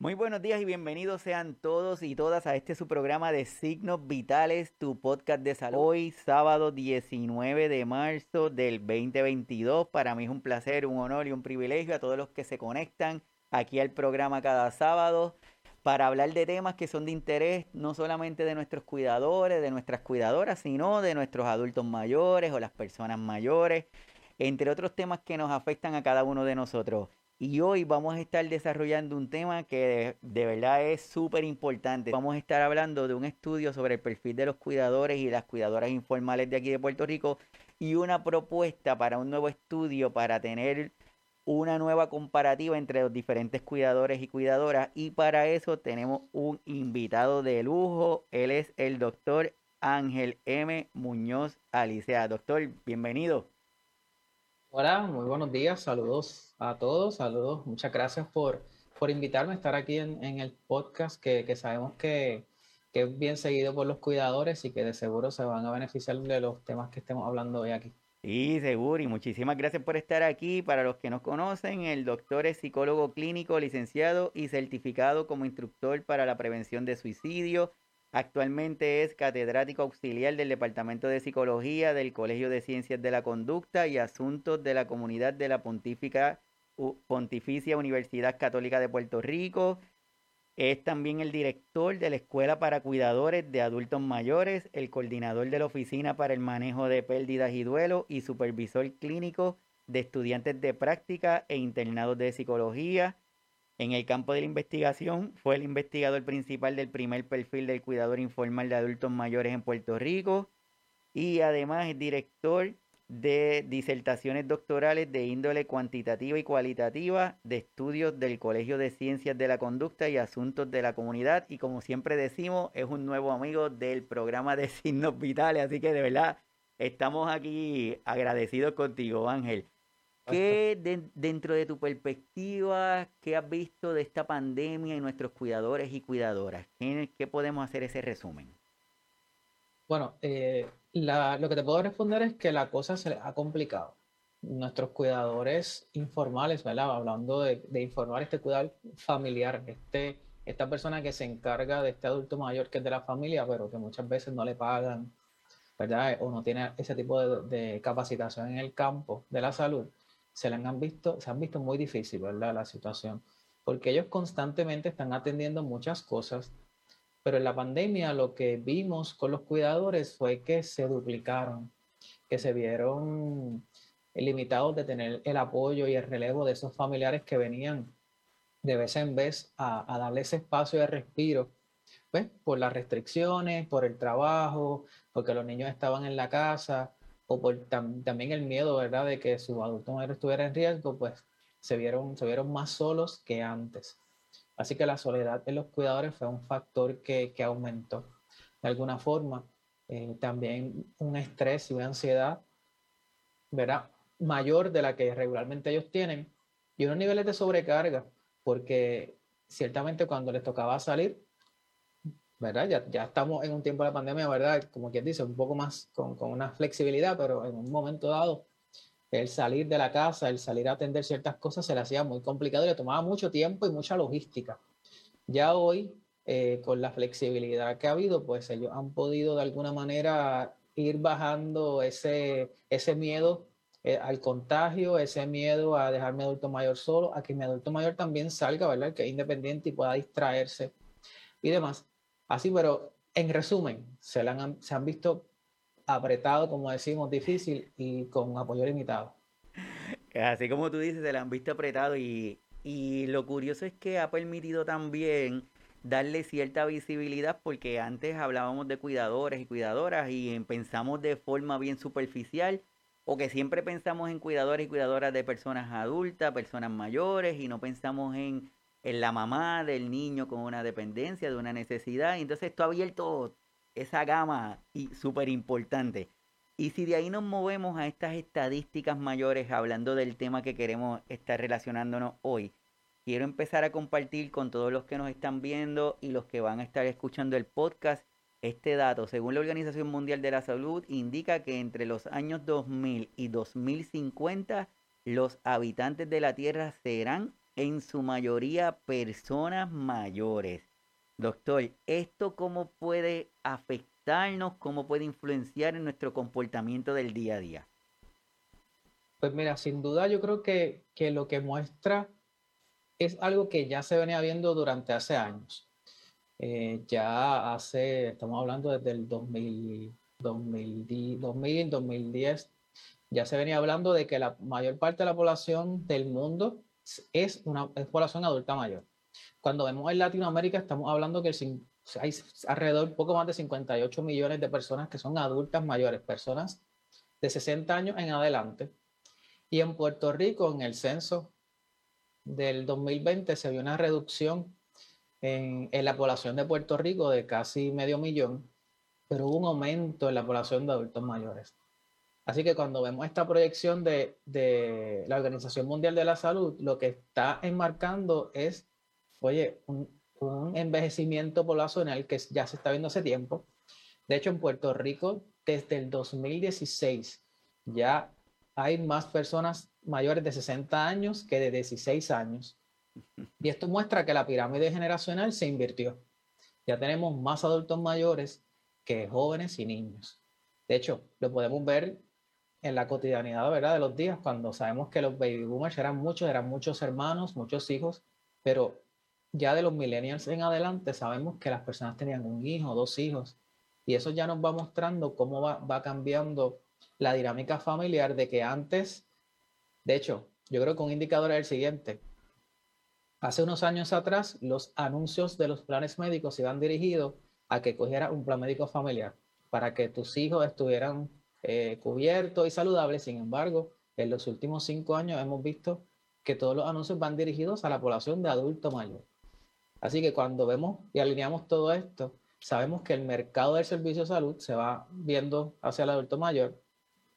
Muy buenos días y bienvenidos sean todos y todas a este su programa de Signos Vitales, tu podcast de salud. Hoy, sábado 19 de marzo del 2022. Para mí es un placer, un honor y un privilegio a todos los que se conectan aquí al programa cada sábado para hablar de temas que son de interés no solamente de nuestros cuidadores, de nuestras cuidadoras, sino de nuestros adultos mayores o las personas mayores, entre otros temas que nos afectan a cada uno de nosotros. Y hoy vamos a estar desarrollando un tema que de, verdad es súper importante. Vamos a estar hablando de un estudio sobre el perfil de los cuidadores y las cuidadoras informales de aquí de Puerto Rico y una propuesta para un nuevo estudio para tener una nueva comparativa entre los diferentes cuidadores y cuidadoras. Y para eso tenemos un invitado de lujo. Él es el doctor Ángel M. Muñoz Alicea. Doctor, bienvenido. Hola, muy buenos días, saludos a todos, saludos, muchas gracias por, por invitarme a estar aquí en, el podcast que, sabemos que, es bien seguido por los cuidadores y que de seguro se van a beneficiar de los temas que estemos hablando hoy aquí. Sí, seguro, y muchísimas gracias por estar aquí. Para los que nos conocen, el doctor es psicólogo clínico, licenciado y certificado como instructor para la prevención de suicidio, Actualmente es catedrático auxiliar del Departamento de Psicología del Colegio de Ciencias de la Conducta y Asuntos de la Comunidad de la Pontificia Universidad Católica de Puerto Rico. Es también el director de la Escuela para Cuidadores de Adultos Mayores, el coordinador de la Oficina para el Manejo de Pérdidas y Duelo y supervisor clínico de estudiantes de práctica e internados de psicología en el campo de la investigación fue el investigador principal del primer perfil del cuidador informal de adultos mayores en Puerto Rico y además es director de disertaciones doctorales de índole cuantitativa y cualitativa de estudios del Colegio de Ciencias de la Conducta y Asuntos de la Comunidad y como siempre decimos es un nuevo amigo del programa de signos vitales, así que de verdad estamos aquí agradecidos contigo Ángel. ¿Qué dentro de tu perspectiva, qué has visto de esta pandemia y nuestros cuidadores y cuidadoras? ¿Qué, podemos hacer ese resumen? Bueno, eh, lo que te puedo responder es que la cosa se ha complicado. Nuestros cuidadores informales, ¿verdad? Hablando de, informar este cuidado familiar, este, esta persona que se encarga de este adulto mayor que es de la familia, pero que muchas veces no le pagan, ¿verdad? O no tiene ese tipo de capacitación en el campo de la salud se han visto, se han visto muy difícil, ¿verdad? La situación, porque ellos constantemente están atendiendo muchas cosas, pero en la pandemia lo que vimos con los cuidadores fue que se duplicaron, que se vieron limitados de tener el apoyo y el relevo de esos familiares que venían de vez en vez a, a espacio de respiro, pues por las restricciones, por el trabajo, porque los niños estaban en la casa, o por también el miedo, ¿verdad?, de que su adulto mayor estuviera en riesgo, pues se vieron, se vieron más solos que antes. Así que la soledad de los cuidadores fue un factor que, que aumentó. De alguna forma, eh, también un estrés y una ansiedad, ¿verdad?, mayor de la que regularmente ellos tienen y unos niveles de sobrecarga, porque ciertamente cuando les tocaba salir, ¿verdad? Ya, ya estamos en un tiempo de la pandemia, ¿verdad? Como quien dice, un poco más con, con, una flexibilidad, pero en un momento dado, el salir de la casa, el salir a atender ciertas cosas se le hacía muy complicado y le tomaba mucho tiempo y mucha logística. Ya hoy, eh, con la flexibilidad que ha habido, pues ellos han podido de alguna manera ir bajando ese, ese miedo eh, al contagio, ese miedo a dejarme adulto mayor solo, a que mi adulto mayor también salga, ¿verdad? Que es independiente y pueda distraerse y demás. Así, pero en resumen, se, han, se han visto apretados, como decimos, difícil y con apoyo limitado. Así como tú dices, se le han visto apretado y, y lo curioso es que ha permitido también darle cierta visibilidad porque antes hablábamos de cuidadores y cuidadoras y pensamos de forma bien superficial o que siempre pensamos en cuidadores y cuidadoras de personas adultas, personas mayores y no pensamos en en la mamá del niño con una dependencia, de una necesidad. Y entonces esto ha abierto esa gama y súper importante. Y si de ahí nos movemos a estas estadísticas mayores, hablando del tema que queremos estar relacionándonos hoy, quiero empezar a compartir con todos los que nos están viendo y los que van a estar escuchando el podcast este dato. Según la Organización Mundial de la Salud, indica que entre los años 2000 y 2050 los habitantes de la Tierra serán en su mayoría personas mayores. Doctor, ¿esto cómo puede afectarnos, cómo puede influenciar en nuestro comportamiento del día a día? Pues mira, sin duda yo creo que, que lo que muestra es algo que ya se venía viendo durante hace años. Eh, ya hace, estamos hablando desde el 2000, 2000, 2000, 2010, ya se venía hablando de que la mayor parte de la población del mundo es una población adulta mayor. Cuando vemos en Latinoamérica, estamos hablando que hay alrededor poco más de 58 millones de personas que son adultas mayores, personas de 60 años en adelante. Y en Puerto Rico, en el censo del 2020, se vio una reducción en, en la población de Puerto Rico de casi medio millón, pero hubo un aumento en la población de adultos mayores. Así que cuando vemos esta proyección de, de, la Organización Mundial de la Salud, lo que está enmarcando es, oye, un, un, envejecimiento poblacional que ya se está viendo hace tiempo. De hecho, en Puerto Rico, desde el 2016, ya hay más personas mayores de 60 años que de 16 años. Y esto muestra que la pirámide generacional se invirtió. Ya tenemos más adultos mayores que jóvenes y niños. De hecho, lo podemos ver en la cotidianidad, ¿verdad? De los días, cuando sabemos que los baby boomers eran muchos, eran muchos hermanos, muchos hijos, pero ya de los millennials en adelante sabemos que las personas tenían un hijo, dos hijos, y eso ya nos va mostrando cómo va, cambiando la dinámica familiar de que antes, de hecho, yo creo que un indicador es el siguiente. Hace unos años atrás, los anuncios de los planes médicos iban dirigidos a que cogiera un plan médico familiar para que tus hijos estuvieran eh, cubierto y saludable. Sin embargo, en los últimos cinco años hemos visto que todos los anuncios van dirigidos a la población de adulto mayor. Así que cuando vemos y alineamos todo esto, sabemos que el mercado del servicio de salud se va viendo hacia el adulto mayor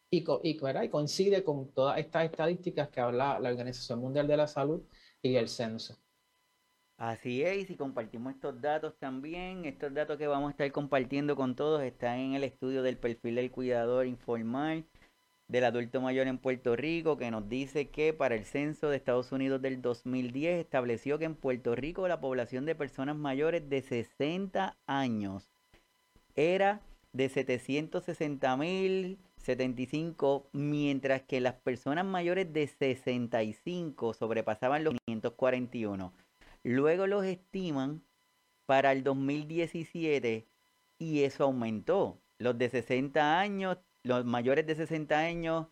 y, y, y coincide con todas estas estadísticas que habla la Organización Mundial de la Salud y el censo. Así es, y compartimos estos datos también, estos datos que vamos a estar compartiendo con todos están en el estudio del perfil del cuidador informal del adulto mayor en Puerto Rico, que nos dice que para el censo de Estados Unidos del 2010 estableció que en Puerto Rico la población de personas mayores de 60 años era de 760.075, mientras que las personas mayores de 65 sobrepasaban los 541. Luego los estiman para el 2017 y eso aumentó. Los de 60 años, los mayores de 60 años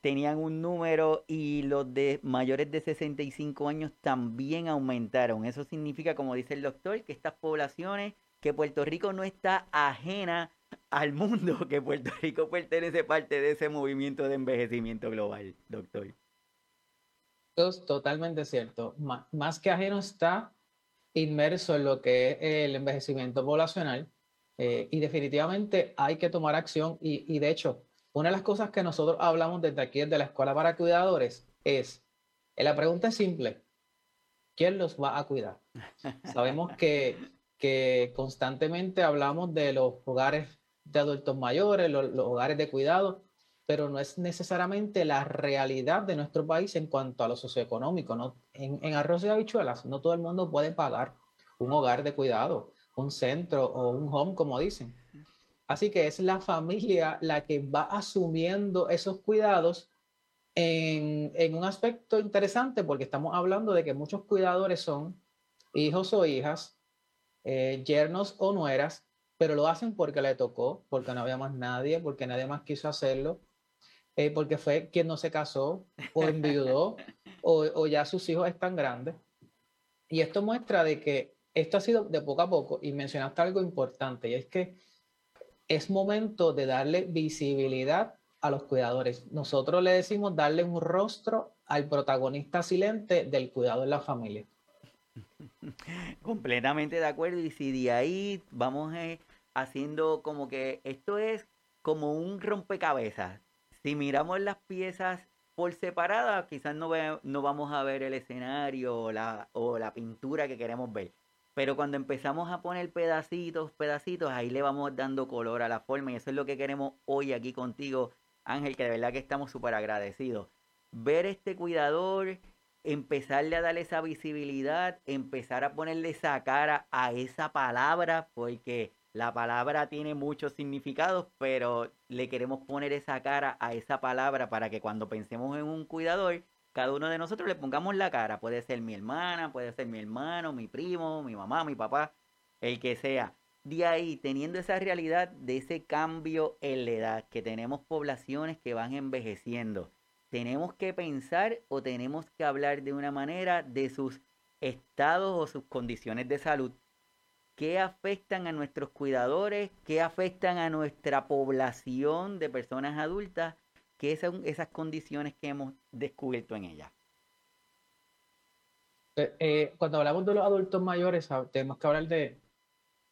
tenían un número y los de mayores de 65 años también aumentaron. Eso significa, como dice el doctor, que estas poblaciones, que Puerto Rico no está ajena al mundo, que Puerto Rico pertenece parte de ese movimiento de envejecimiento global, doctor. Es totalmente cierto. más que ajeno está inmerso en lo que es el envejecimiento poblacional eh, y definitivamente hay que tomar acción y, y, de hecho, una de las cosas que nosotros hablamos desde aquí, desde la Escuela para Cuidadores, es, eh, la pregunta es simple, ¿quién los va a cuidar? Sabemos que, que constantemente hablamos de los hogares de adultos mayores, los, los hogares de cuidado, pero no es necesariamente la realidad de nuestro país en cuanto a lo socioeconómico. ¿no? En, en arroz y habichuelas, no todo el mundo puede pagar un hogar de cuidado, un centro o un home, como dicen. Así que es la familia la que va asumiendo esos cuidados en, en, un aspecto interesante, porque estamos hablando de que muchos cuidadores son hijos o hijas, eh, yernos o nueras, pero lo hacen porque le tocó, porque no había más nadie, porque nadie más quiso hacerlo, eh, porque fue quien no se casó o enviudó o, o, ya sus hijos están grandes. Y esto muestra de que esto ha sido de poco a poco y mencionaste algo importante y es que es momento de darle visibilidad a los cuidadores. Nosotros le decimos darle un rostro al protagonista silente del cuidado en la familia. Completamente de acuerdo y si de ahí vamos eh, haciendo como que esto es como un rompecabezas si miramos las piezas por separada, quizás no, ve, no vamos a ver el escenario o la, o la pintura que queremos ver. Pero cuando empezamos a poner pedacitos, pedacitos, ahí le vamos dando color a la forma. Y eso es lo que queremos hoy aquí contigo, Ángel, que de verdad que estamos súper agradecidos. Ver este cuidador empezarle a darle esa visibilidad, empezar a ponerle esa cara a esa palabra, porque la palabra tiene muchos significados, pero le queremos poner esa cara a esa palabra para que cuando pensemos en un cuidador, cada uno de nosotros le pongamos la cara. Puede ser mi hermana, puede ser mi hermano, mi primo, mi mamá, mi papá, el que sea. De ahí, teniendo esa realidad de ese cambio en la edad, que tenemos poblaciones que van envejeciendo, tenemos que pensar o tenemos que hablar de una manera de sus estados o sus condiciones de salud qué afectan a nuestros cuidadores, qué afectan a nuestra población de personas adultas, qué son esas condiciones que hemos descubierto en ellas. Eh, eh, cuando hablamos de los adultos mayores, tenemos que hablar de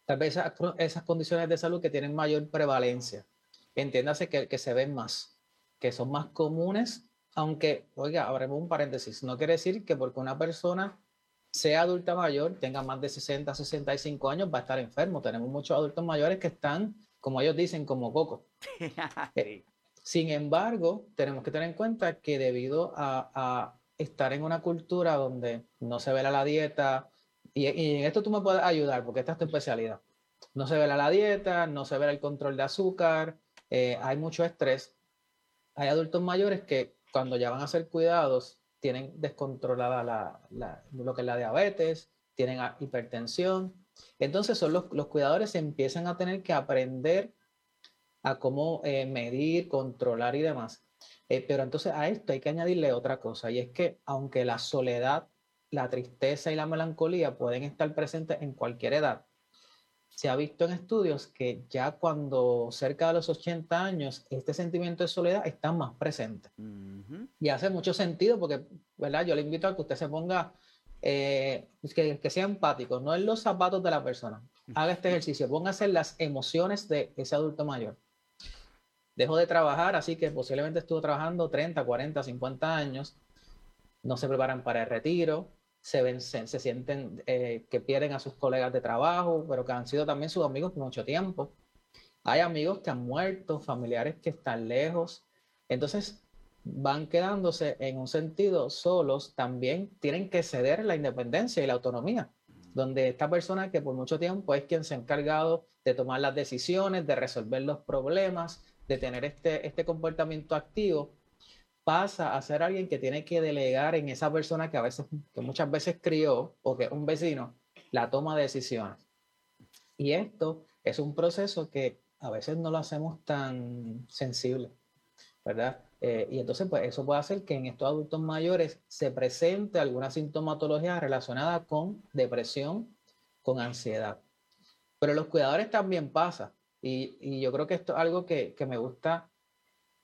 tal vez esas, condiciones de salud que tienen mayor prevalencia. Entiéndase que, que se ven más, que son más comunes, aunque, oiga, abremos un paréntesis, no quiere decir que porque una persona sea adulta mayor, tenga más de 60, 65 años, va a estar enfermo. Tenemos muchos adultos mayores que están, como ellos dicen, como coco. Eh, sin embargo, tenemos que tener en cuenta que debido a, estar en una cultura donde no se vela la dieta, y, en esto tú me puedes ayudar porque esta es tu especialidad. No se vela la dieta, no se ve el control de azúcar, eh, hay mucho estrés. Hay adultos mayores que cuando ya van a ser cuidados tienen descontrolada la, lo que es la diabetes, tienen hipertensión. Entonces son los, los cuidadores empiezan a tener que aprender a cómo eh, medir, controlar y demás. Eh, pero entonces a esto hay que añadirle otra cosa, y es que aunque la soledad, la tristeza y la melancolía pueden estar presentes en cualquier edad, se ha visto en estudios que ya cuando cerca de los 80 años, este sentimiento de soledad está más presente. Y hace mucho sentido porque, ¿verdad? Yo le invito a que usted se ponga, eh, que, que, sea empático, no en los zapatos de la persona. Haga este ejercicio, póngase en las emociones de ese adulto mayor. Dejó de trabajar, así que posiblemente estuvo trabajando 30, 40, 50 años. No se preparan para el retiro, se, sienten eh, que pierden a sus colegas de trabajo, pero que han sido también sus amigos por mucho tiempo. Hay amigos que han muerto, familiares que están lejos. Entonces, van quedándose en un sentido solos, también tienen que ceder la independencia y la autonomía, donde esta persona que por mucho tiempo es quien se ha encargado de tomar las decisiones, de resolver los problemas, de tener este, este comportamiento activo, pasa a ser alguien que tiene que delegar en esa persona que a veces, que muchas veces crió o que es un vecino, la toma de decisiones. Y esto es un proceso que a veces no lo hacemos tan sensible, ¿verdad? Eh, y entonces, pues eso puede hacer que en estos adultos mayores se presente alguna sintomatología relacionada con depresión, con ansiedad. Pero los cuidadores también pasa. Y, y yo creo que esto es algo que, que me gusta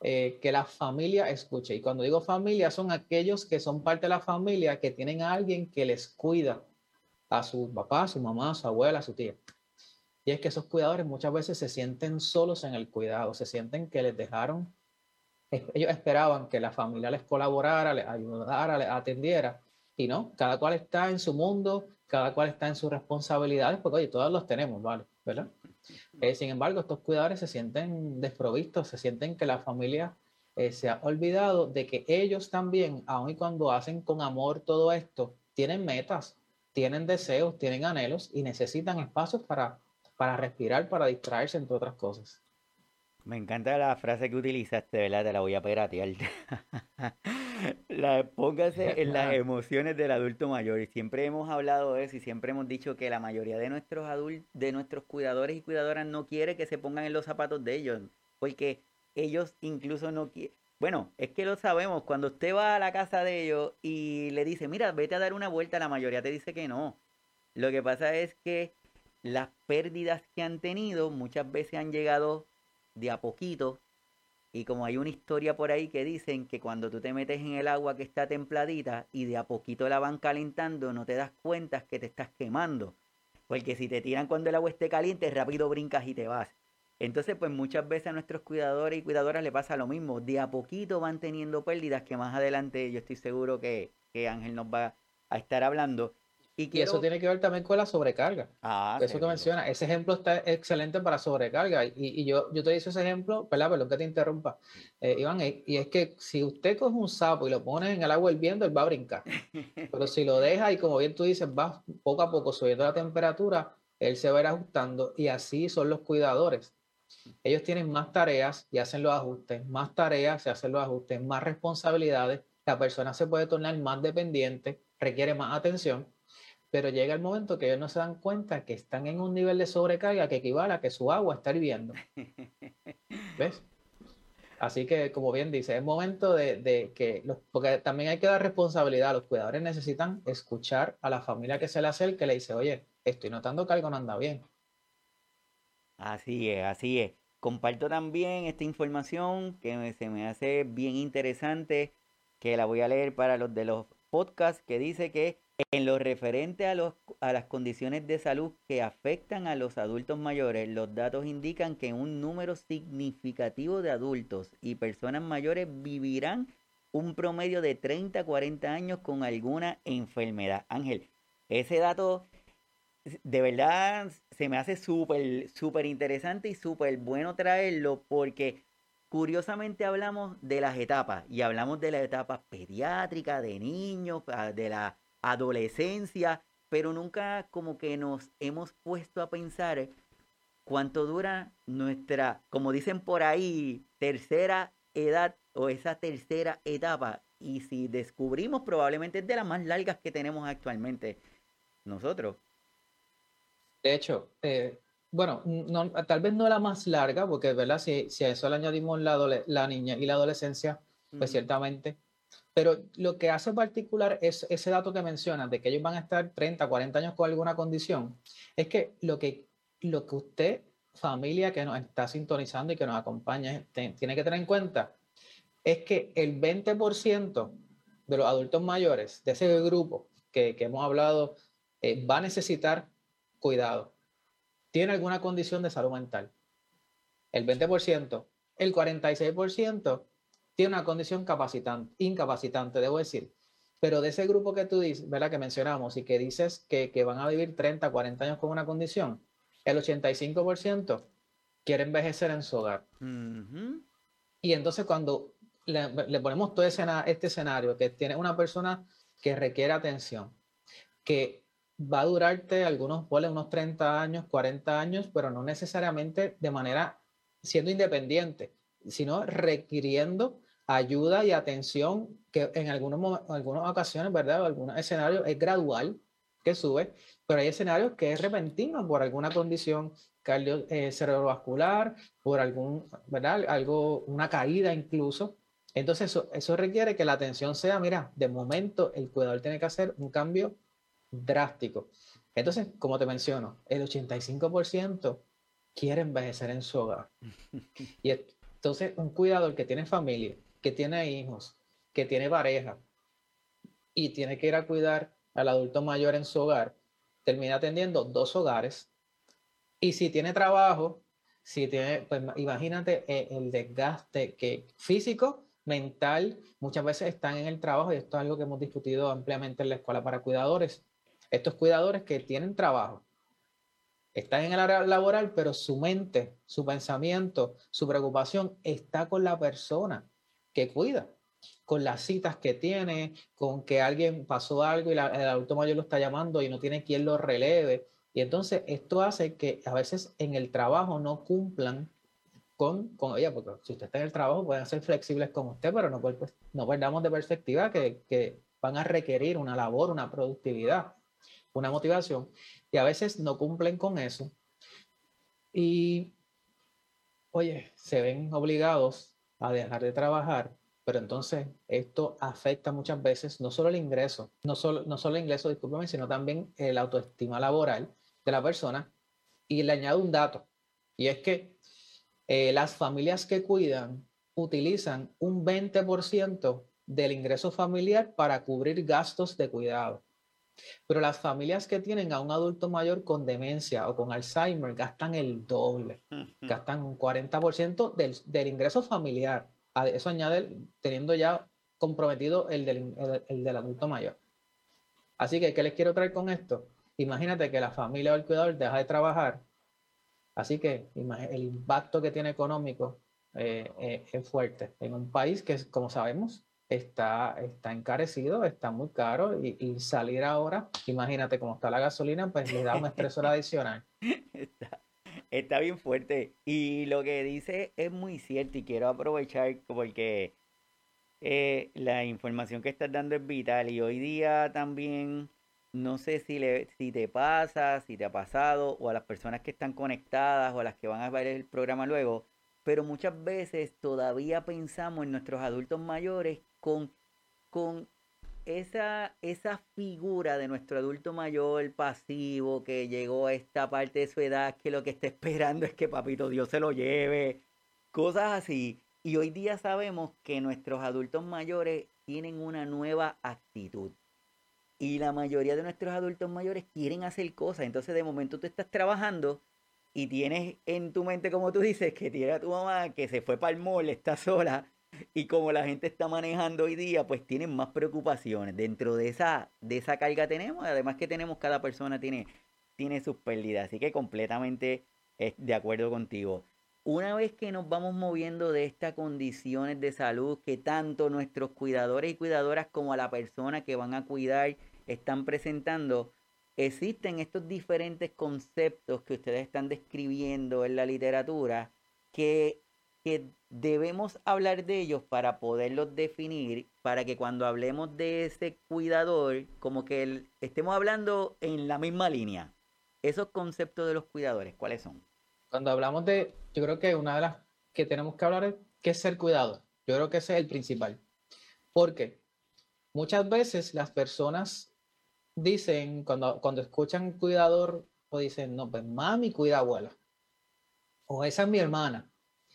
eh, que la familia escuche. Y cuando digo familia, son aquellos que son parte de la familia, que tienen a alguien que les cuida, a su papá, a su mamá, a su abuela, a su tía. Y es que esos cuidadores muchas veces se sienten solos en el cuidado, se sienten que les dejaron, ellos esperaban que la familia les colaborara, les ayudara, les atendiera, y no, cada cual está en su mundo, cada cual está en sus responsabilidades, porque oye, todos los tenemos, ¿vale? ¿Verdad? Eh, sin embargo, estos cuidadores se sienten desprovistos, se sienten que la familia eh, se ha olvidado de que ellos también, aun y cuando hacen con amor todo esto, tienen metas, tienen deseos, tienen anhelos y necesitan espacios para, para respirar, para distraerse, entre otras cosas. Me encanta la frase que utilizaste, ¿verdad? Te la voy a piratear. la, póngase en las emociones del adulto mayor. Y siempre hemos hablado de eso y siempre hemos dicho que la mayoría de nuestros adultos, de nuestros cuidadores y cuidadoras no quiere que se pongan en los zapatos de ellos. Porque ellos incluso no quieren. Bueno, es que lo sabemos. Cuando usted va a la casa de ellos y le dice, mira, vete a dar una vuelta, la mayoría te dice que no. Lo que pasa es que las pérdidas que han tenido muchas veces han llegado de a poquito. Y como hay una historia por ahí que dicen que cuando tú te metes en el agua que está templadita y de a poquito la van calentando, no te das cuenta que te estás quemando. Porque si te tiran cuando el agua esté caliente, rápido brincas y te vas. Entonces, pues muchas veces a nuestros cuidadores y cuidadoras le pasa lo mismo. De a poquito van teniendo pérdidas que más adelante yo estoy seguro que, que Ángel nos va a estar hablando. Y, eso tiene que ver también con la sobrecarga. Ah, eso que menciona, ese ejemplo está excelente para sobrecarga. Y, yo, yo te hice ese ejemplo, ¿verdad? Perdón que te interrumpa, eh, Iván, y es que si usted coge un sapo y lo pone en el agua hirviendo, él va a brincar. Pero si lo deja y como bien tú dices, va poco a poco subiendo la temperatura, él se va a ir ajustando y así son los cuidadores. Ellos tienen más tareas y hacen los ajustes, más tareas se hacen los ajustes, más responsabilidades. La persona se puede tornar más dependiente, requiere más atención, pero llega el momento que ellos no se dan cuenta que están en un nivel de sobrecarga que equivale a que su agua está hirviendo. ¿Ves? Así que, como bien dice, es momento de, que, los, porque también hay que dar responsabilidad, los cuidadores necesitan escuchar a la familia que se le acerque y le dice, oye, estoy notando que algo no anda bien. Así es, así es. Comparto también esta información que se me hace bien interesante, que la voy a leer para los de los podcasts, que dice que en lo referente a, los, a las condiciones de salud que afectan a los adultos mayores, los datos indican que un número significativo de adultos y personas mayores vivirán un promedio de 30 a 40 años con alguna enfermedad. Ángel, ese dato de verdad se me hace súper, súper interesante y súper bueno traerlo porque curiosamente hablamos de las etapas y hablamos de la etapa pediátrica, de niños, ah, de la adolescencia, pero nunca como que nos hemos puesto a pensar cuánto dura nuestra, como dicen por ahí, tercera edad o esa tercera etapa. Y si descubrimos, probablemente es de las más largas que tenemos actualmente nosotros. De hecho, eh, bueno, tal vez no la más larga, porque ¿verdad? Si, si a eso le añadimos la, la niña y la adolescencia, pues ciertamente. Pero lo que hace particular es ese dato que mencionas, de que ellos van a estar 30, 40 años con alguna condición, es que lo que, lo que usted, familia que nos está sintonizando y que nos acompaña, tiene que tener en cuenta, es que el 20% de los adultos mayores, de ese grupo que, hemos hablado, eh, va a necesitar cuidado, tiene alguna condición de salud mental. El 20%, el 46% tiene una condición capacitante, incapacitante, debo decir. Pero de ese grupo que tú dices, ¿verdad? Que mencionamos y que dices que, van a vivir 30, 40 años con una condición, el 85% quiere envejecer en su hogar. Y entonces cuando le, ponemos todo este escenario, que tiene una persona que requiere atención, que va a durarte algunos, ponle unos 30 años, 40 años, pero no necesariamente de manera siendo independiente, sino requiriendo ayuda y atención que en algunos, algunas ocasiones, ¿verdad? En algunos escenarios es gradual que sube, pero hay escenarios que es repentino por alguna condición cardio, eh, cerebrovascular, por algún, ¿verdad? Algo, una caída incluso. Entonces eso, eso requiere que la atención sea, mira, de momento el cuidador tiene que hacer un cambio drástico. Entonces, como te menciono, el 85% quiere envejecer en su hogar. Y entonces, un cuidador que tiene familia, que tiene hijos, que tiene pareja y tiene que ir a cuidar al adulto mayor en su hogar, termina atendiendo dos hogares. Y si tiene trabajo, si tiene, pues imagínate eh, el desgaste que físico mental, muchas veces están en el trabajo y esto es algo que hemos discutido ampliamente en la escuela para cuidadores. Estos cuidadores que tienen trabajo, están en el área laboral, pero su mente, su pensamiento, su preocupación está con la persona que cuida, con las citas que tiene, con que alguien pasó algo y el adulto mayor lo está llamando y no tiene quien lo releve. Y entonces esto hace que a veces en el trabajo no cumplan con, con ella, porque si usted está en el trabajo pueden ser flexibles con usted, pero no, pues, no perdamos de perspectiva que, que van a requerir una labor, una productividad una motivación, y a veces no cumplen con eso. Y, oye, se ven obligados a dejar de trabajar, pero entonces esto afecta muchas veces no solo el ingreso, no solo, no solo el ingreso, discúlpame, sino también el autoestima laboral de la persona. Y le añado un dato, y es que eh, las familias que cuidan utilizan un 20% del ingreso familiar para cubrir gastos de cuidado. Pero las familias que tienen a un adulto mayor con demencia o con Alzheimer gastan el doble, gastan un 40% del, del, ingreso familiar. A eso añade teniendo ya comprometido el del, el, del adulto mayor. Así que, ¿qué les quiero traer con esto? Imagínate que la familia o el cuidador deja de trabajar. Así que el impacto que tiene económico eh, eh, es fuerte en un país que, como sabemos, está, está encarecido, está muy caro y, salir ahora, imagínate cómo está la gasolina, pues le da un estresor adicional. Está, está bien fuerte. Y lo que dice es muy cierto y quiero aprovechar porque eh, la información que estás dando es vital y hoy día también no sé si, le, si te pasa, si te ha pasado o a las personas que están conectadas o a las que van a ver el programa luego, pero muchas veces todavía pensamos en nuestros adultos mayores con, con esa, esa figura de nuestro adulto mayor pasivo que llegó a esta parte de su edad que lo que está esperando es que papito Dios se lo lleve, cosas así. Y hoy día sabemos que nuestros adultos mayores tienen una nueva actitud. Y la mayoría de nuestros adultos mayores quieren hacer cosas. Entonces de momento tú estás trabajando y tienes en tu mente, como tú dices, que tiene a tu mamá que se fue para el mall, está sola. Y como la gente está manejando hoy día, pues tienen más preocupaciones. Dentro de esa, de esa carga tenemos, además que tenemos, cada persona tiene, tiene sus pérdidas. Así que completamente de acuerdo contigo. Una vez que nos vamos moviendo de estas condiciones de salud que tanto nuestros cuidadores y cuidadoras como a la persona que van a cuidar están presentando, existen estos diferentes conceptos que ustedes están describiendo en la literatura que, que debemos hablar de ellos para poderlos definir, para que cuando hablemos de ese cuidador, como que estemos hablando en la misma línea. Esos conceptos de los cuidadores, ¿cuáles son? Cuando hablamos de, yo creo que una de las que tenemos que hablar es qué es ser cuidado. Yo creo que ese es el principal. Porque muchas veces las personas dicen, cuando, cuando escuchan cuidador, o dicen, no, pues mami cuida abuela. O esa es mi hermana.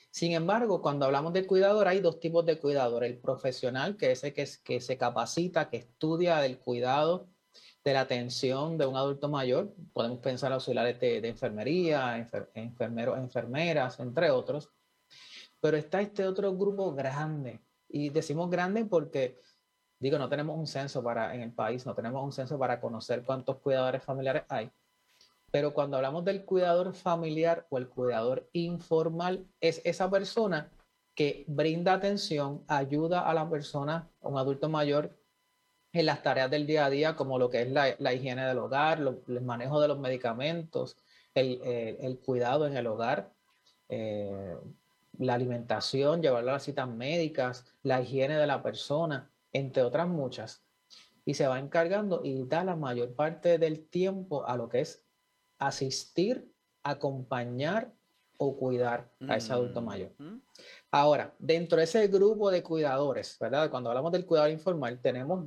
Sin embargo, cuando hablamos de cuidador, hay dos tipos de cuidador. El profesional, que es el que, que se capacita, que estudia del cuidado de la atención de un adulto mayor. Podemos pensar auxiliares de, de enfermería, enfermeros, enfermeras, entre otros. Pero está este otro grupo grande. Y decimos grande porque, digo, no tenemos un censo para en el país, no tenemos un censo para conocer cuántos cuidadores familiares hay. Pero cuando hablamos del cuidador familiar o el cuidador informal, es esa persona que brinda atención, ayuda a la persona, a un adulto mayor, en las tareas del día a día, como lo que es la, higiene del hogar, el manejo de los medicamentos, el, eh, cuidado en el hogar, eh, la alimentación, llevarlo a las citas médicas, la higiene de la persona, entre otras muchas. Y se va encargando y da la mayor parte del tiempo a lo que es asistir, acompañar o cuidar a ese adulto mayor. Ahora, dentro de ese grupo de cuidadores, ¿verdad? Cuando hablamos del cuidador informal, tenemos,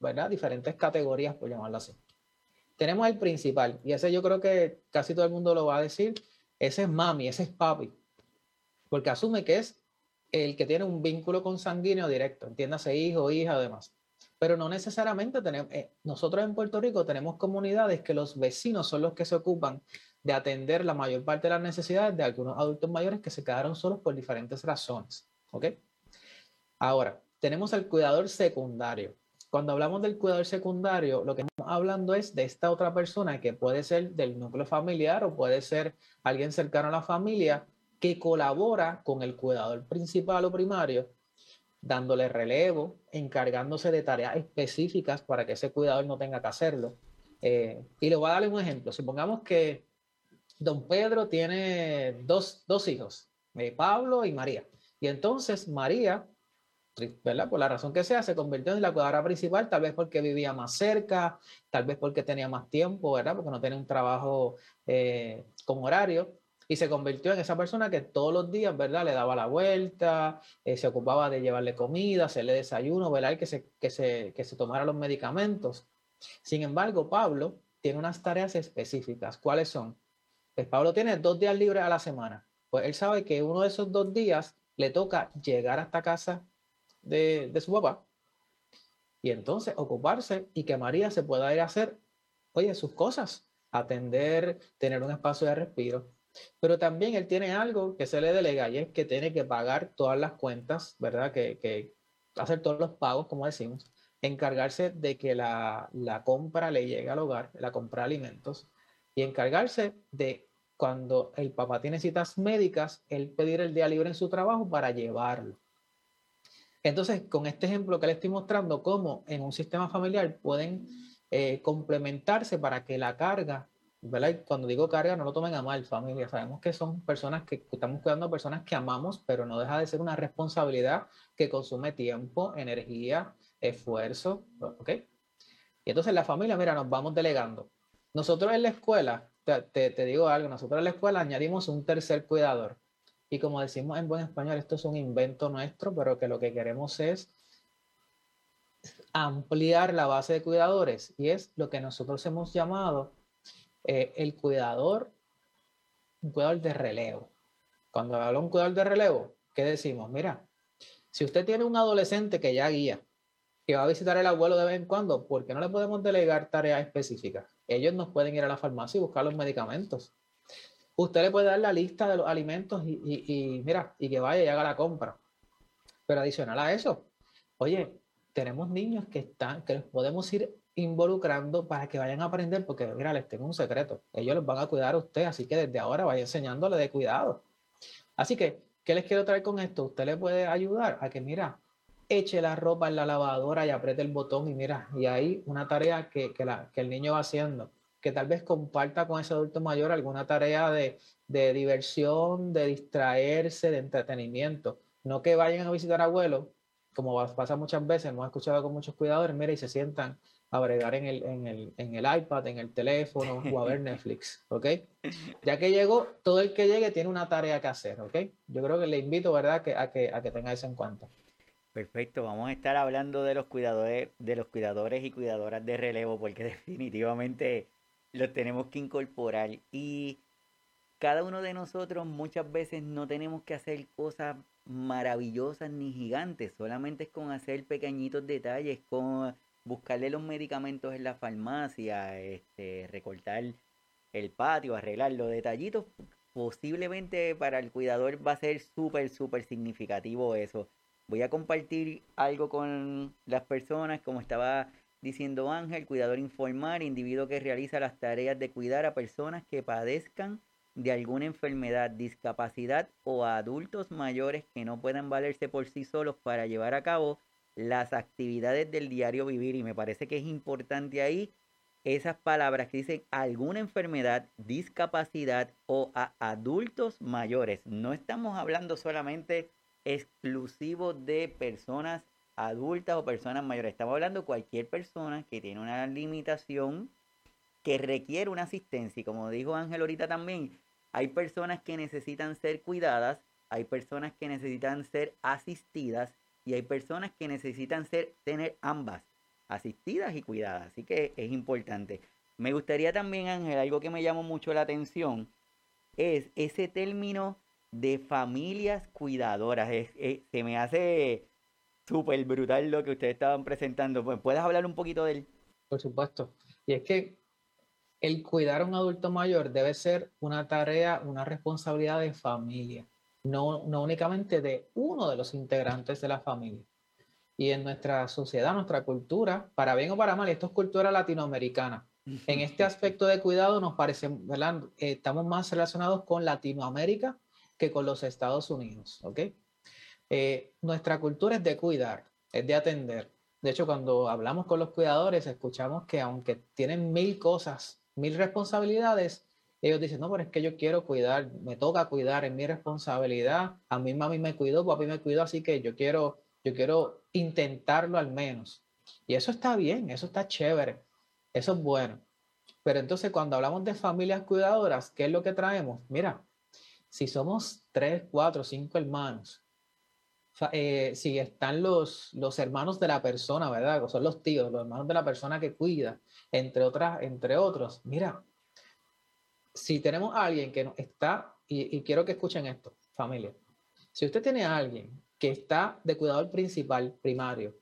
¿verdad? Diferentes categorías, por llamarlo así. Tenemos el principal, y ese yo creo que casi todo el mundo lo va a decir, ese es mami, ese es papi, porque asume que es el que tiene un vínculo consanguíneo directo, entiéndase hijo, hija, además. Pero no necesariamente tenemos, eh, nosotros en Puerto Rico tenemos comunidades que los vecinos son los que se ocupan de atender la mayor parte de las necesidades de algunos adultos mayores que se quedaron solos por diferentes razones. ¿Ok? Ahora, tenemos al cuidador secundario. Cuando hablamos del cuidador secundario, lo que estamos hablando es de esta otra persona que puede ser del núcleo familiar o puede ser alguien cercano a la familia que colabora con el cuidador principal o primario, dándole relevo, encargándose de tareas específicas para que ese cuidador no tenga que hacerlo. Eh, y le voy a darle un ejemplo. Supongamos que don Pedro tiene dos, hijos, eh, Pablo y María. Y entonces María, ¿verdad? Por la razón que sea, se convirtió en la cuidadora principal, tal vez porque vivía más cerca, tal vez porque tenía más tiempo, ¿verdad? Porque no tenía un trabajo eh, con horario. Y se convirtió en esa persona que todos los días, ¿verdad? Le daba la vuelta, eh, se ocupaba de llevarle comida, hacerle desayuno, ¿verdad? que se, que, se, que se tomara los medicamentos. Sin embargo, Pablo tiene unas tareas específicas. ¿Cuáles son? Pues Pablo tiene dos días libres a la semana. Pues él sabe que uno de esos dos días le toca llegar hasta casa de, de su papá y entonces ocuparse y que María se pueda ir a hacer, oye, sus cosas, atender, tener un espacio de respiro. Pero también él tiene algo que se le delega y es que tiene que pagar todas las cuentas, ¿verdad? Que, que hacer todos los pagos, como decimos, encargarse de que la, la compra le llegue al hogar, la compra de alimentos, y encargarse de cuando el papá tiene citas médicas, él pedir el día libre en su trabajo para llevarlo. Entonces, con este ejemplo que le estoy mostrando, cómo en un sistema familiar pueden eh, complementarse para que la carga, cuando digo carga, no lo tomen a mal, familia. Sabemos que son personas que estamos cuidando personas que amamos, pero no deja de ser una responsabilidad que consume tiempo, energía, esfuerzo, ¿ok? Y entonces la familia, mira, nos vamos delegando. Nosotros en la escuela, te, te digo algo, nosotros en la escuela añadimos un tercer cuidador. Y como decimos en buen español, esto es un invento nuestro, pero que lo que queremos es ampliar la base de cuidadores y es lo que nosotros hemos llamado eh, el cuidador, un cuidador de relevo. Cuando hablo de un cuidador de relevo, ¿qué decimos? Mira, si usted tiene un adolescente que ya guía, que va a visitar el abuelo de vez en cuando, ¿por qué no le podemos delegar tareas específicas? Ellos nos pueden ir a la farmacia y buscar los medicamentos. Usted le puede dar la lista de los alimentos y, mira, y que vaya y haga la compra. Pero adicional a eso, oye, tenemos niños que están, que los podemos ir involucrando para que vayan a aprender, porque mira, les tengo un secreto, ellos les van a cuidar a usted, así que desde ahora vaya enseñándole de cuidado. Así que, ¿qué les quiero traer con esto? Usted le puede ayudar a que, mira, eche la ropa en la lavadora y apriete el botón y mira, y ahí una tarea que, que, la, que el niño va haciendo, que tal vez comparta con ese adulto mayor alguna tarea de, de diversión, de distraerse, de entretenimiento. No que vayan a visitar a abuelo como pasa muchas veces, hemos escuchado con muchos cuidadores, mira, y se sientan a bregar en el, en el, en el iPad, en el teléfono o a ver Netflix, ¿ok? Ya que llegó, todo el que llegue tiene una tarea que hacer, ¿ok? Yo creo que le invito, ¿verdad?, que, a, que, a que tenga eso en cuenta. Perfecto, vamos a estar hablando de los cuidadores, de los cuidadores y cuidadoras de relevo, porque definitivamente los tenemos que incorporar. Y cada uno de nosotros muchas veces no tenemos que hacer cosas maravillosas ni gigantes, solamente es con hacer pequeñitos detalles, con buscarle los medicamentos en la farmacia, este, recortar el patio, arreglar los detallitos, posiblemente para el cuidador va a ser súper, súper significativo eso. Voy a compartir algo con las personas, como estaba diciendo Ángel, cuidador informar, individuo que realiza las tareas de cuidar a personas que padezcan de alguna enfermedad, discapacidad o a adultos mayores que no puedan valerse por sí solos para llevar a cabo las actividades del diario vivir. Y me parece que es importante ahí esas palabras que dicen alguna enfermedad, discapacidad o a adultos mayores. No estamos hablando solamente exclusivo de personas adultas o personas mayores. Estamos hablando de cualquier persona que tiene una limitación que requiere una asistencia. Y como dijo Ángel ahorita también, hay personas que necesitan ser cuidadas, hay personas que necesitan ser asistidas y hay personas que necesitan ser, tener ambas, asistidas y cuidadas. Así que es importante. Me gustaría también, Ángel, algo que me llamó mucho la atención, es ese término de familias cuidadoras. se me hace súper brutal lo que ustedes estaban presentando. Pues, ¿Puedes hablar un poquito de él? Por supuesto. Y es que el cuidar a un adulto mayor debe ser una tarea, una responsabilidad de familia, no, no únicamente de uno de los integrantes de la familia. Y en nuestra sociedad, nuestra cultura, para bien o para mal, esto es cultura latinoamericana. En este aspecto de cuidado nos parece, ¿verdad? estamos más relacionados con Latinoamérica que con los Estados Unidos, ¿ok? Eh, nuestra cultura es de cuidar, es de atender. De hecho, cuando hablamos con los cuidadores, escuchamos que aunque tienen mil cosas mil responsabilidades, ellos dicen, no, pero es que yo quiero cuidar, me toca cuidar, es mi responsabilidad, a mí mami me cuidó, papi me cuidó, así que yo quiero, yo quiero intentarlo al menos. Y eso está bien, eso está chévere, eso es bueno. Pero entonces cuando hablamos de familias cuidadoras, ¿qué es lo que traemos? Mira, si somos tres, cuatro, cinco hermanos, eh, si están los, los hermanos de la persona, ¿verdad? Son los tíos, los hermanos de la persona que cuida, entre, otras, entre otros. Mira, si tenemos a alguien que está, y, quiero que escuchen esto, familia, si usted tiene a alguien que está de cuidador principal, primario,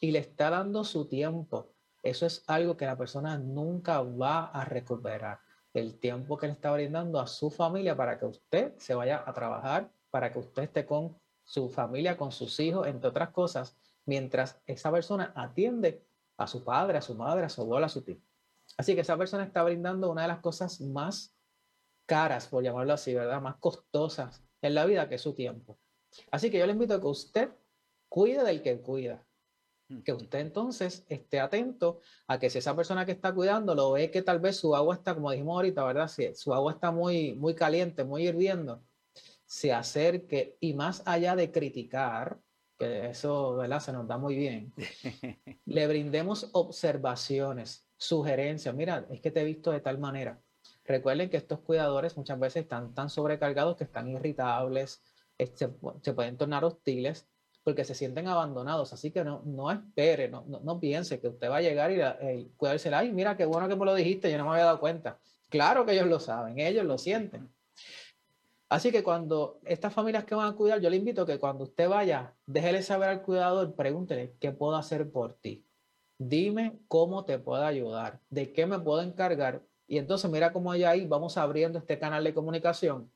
y le está dando su tiempo, eso es algo que la persona nunca va a recuperar. El tiempo que le está brindando a su familia para que usted se vaya a trabajar, para que usted esté con su familia, con sus hijos, entre otras cosas, mientras esa persona atiende a su padre, a su madre, a su abuela, a su tío. Así que esa persona está brindando una de las cosas más caras, por llamarlo así, ¿verdad? Más costosas en la vida, que es su tiempo. Así que yo le invito a que usted cuide del que cuida. Que usted entonces esté atento a que si esa persona que está cuidando lo ve que tal vez su agua está, como dijimos ahorita, ¿verdad? Si su agua está muy, muy caliente, muy hirviendo, se acerque y más allá de criticar, que eso, ¿verdad? Se nos da muy bien, le brindemos observaciones, sugerencias. Mira, es que te he visto de tal manera. Recuerden que estos cuidadores muchas veces están tan sobrecargados que están irritables, se, se pueden tornar hostiles porque se sienten abandonados. Así que no, no espere, no, no, piense que usted va a llegar y, y cuidarse. Ay, mira, qué bueno que me lo dijiste, yo no me había dado cuenta. Claro que ellos lo saben, ellos lo sienten. Así que cuando estas familias que van a cuidar, yo le invito a que cuando usted vaya, déjele saber al cuidador, pregúntele, ¿qué puedo hacer por ti? Dime cómo te puedo ayudar, de qué me puedo encargar. Y entonces mira cómo allá ahí vamos abriendo este canal de comunicación.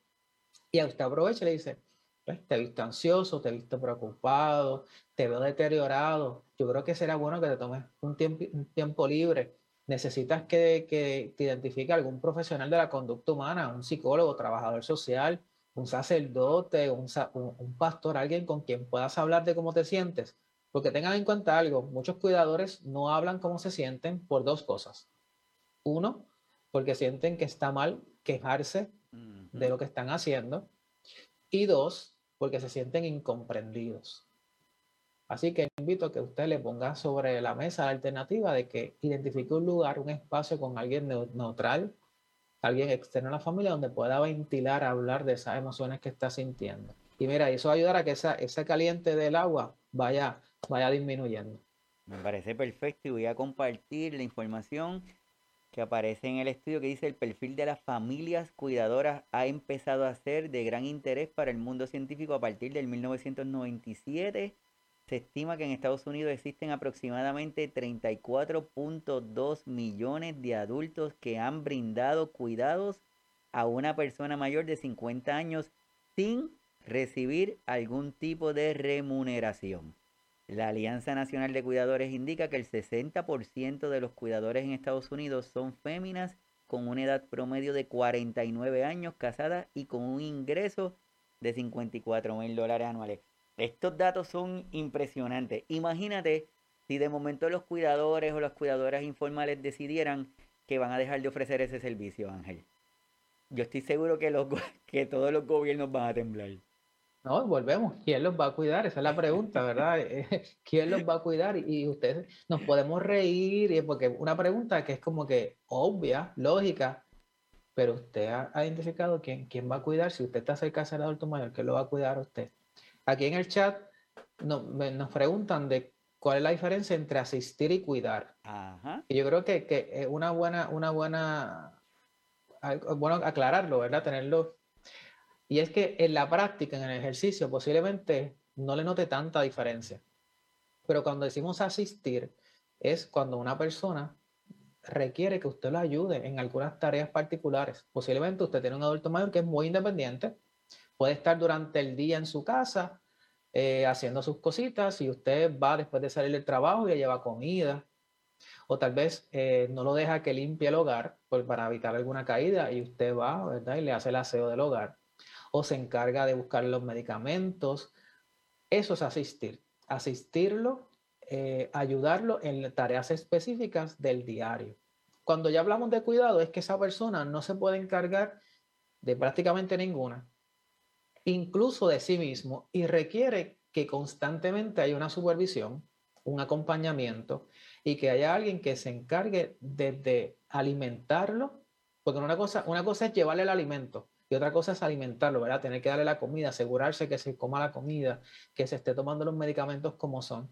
Y a usted aprovecha y le dice, pues, te he visto ansioso, te he visto preocupado, te veo deteriorado. Yo creo que será bueno que te tomes un tiempo, un tiempo libre. Necesitas que, que te identifique algún profesional de la conducta humana, un psicólogo, trabajador social, un sacerdote, un, un, pastor, alguien con quien puedas hablar de cómo te sientes. Porque tengan en cuenta algo, muchos cuidadores no hablan cómo se sienten por dos cosas. Uno, porque sienten que está mal quejarse de lo que están haciendo. Y dos, porque se sienten incomprendidos. Así que invito a que usted le ponga sobre la mesa la alternativa de que identifique un lugar, un espacio con alguien neutral, alguien externo a la familia donde pueda ventilar, hablar de esas emociones que está sintiendo. Y mira, eso ayudará a que esa, ese caliente del agua vaya, vaya disminuyendo. Me parece perfecto y voy a compartir la información que aparece en el estudio que dice el perfil de las familias cuidadoras ha empezado a ser de gran interés para el mundo científico a partir del 1997. Se estima que en Estados Unidos existen aproximadamente 34.2 millones de adultos que han brindado cuidados a una persona mayor de 50 años sin recibir algún tipo de remuneración. La Alianza Nacional de Cuidadores indica que el 60% de los cuidadores en Estados Unidos son féminas con una edad promedio de 49 años, casadas y con un ingreso de 54 mil dólares anuales. Estos datos son impresionantes. Imagínate si de momento los cuidadores o las cuidadoras informales decidieran que van a dejar de ofrecer ese servicio, Ángel. Yo estoy seguro que, los, que todos los gobiernos van a temblar. No, volvemos. ¿Quién los va a cuidar? Esa es la pregunta, ¿verdad? Eh, ¿Quién los va a cuidar? Y ustedes nos podemos reír, porque una pregunta que es como que obvia, lógica, pero usted ha identificado quién, quién va a cuidar. Si usted está cerca del adulto mayor, ¿qué lo va a cuidar a usted? Aquí en el chat nos, nos preguntan de cuál es la diferencia entre asistir y cuidar. Y yo creo que, que es una buena, una buena, bueno aclararlo, ¿verdad? Tenerlo y es que en la práctica, en el ejercicio, posiblemente no le note tanta diferencia. Pero cuando decimos asistir, es cuando una persona requiere que usted lo ayude en algunas tareas particulares. Posiblemente usted tiene un adulto mayor que es muy independiente, puede estar durante el día en su casa eh, haciendo sus cositas y usted va después de salir del trabajo y le lleva comida. O tal vez eh, no lo deja que limpie el hogar pues, para evitar alguna caída y usted va ¿verdad? y le hace el aseo del hogar o se encarga de buscar los medicamentos. Eso es asistir. Asistirlo, eh, ayudarlo en tareas específicas del diario. Cuando ya hablamos de cuidado, es que esa persona no se puede encargar de prácticamente ninguna, incluso de sí mismo, y requiere que constantemente haya una supervisión, un acompañamiento y que haya alguien que se encargue de, alimentarlo, porque una cosa, una cosa es llevarle el alimento, y otra cosa es alimentarlo, ¿verdad? Tener que darle la comida, asegurarse que se coma la comida, que se esté tomando los medicamentos como son.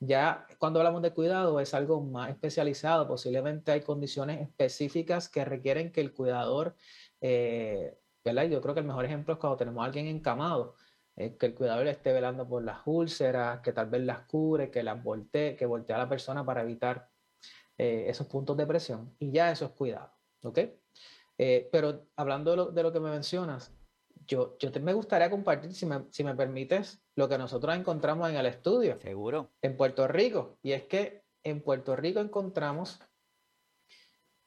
Ya cuando hablamos de cuidado es algo más especializado, posiblemente hay condiciones específicas que requieren que el cuidador, eh, ¿verdad? Yo creo que el mejor ejemplo es cuando tenemos a alguien encamado, eh, que el cuidador esté velando por las úlceras, que tal vez las cure, que las voltee, que voltee a la persona para evitar eh, esos puntos de presión. Y ya eso es cuidado, ¿ok? Eh, pero hablando de lo, que me mencionas, yo, yo me gustaría compartir, si me, si me permites, lo que nosotros encontramos en el estudio. Seguro. En Puerto Rico. Y es que en Puerto Rico encontramos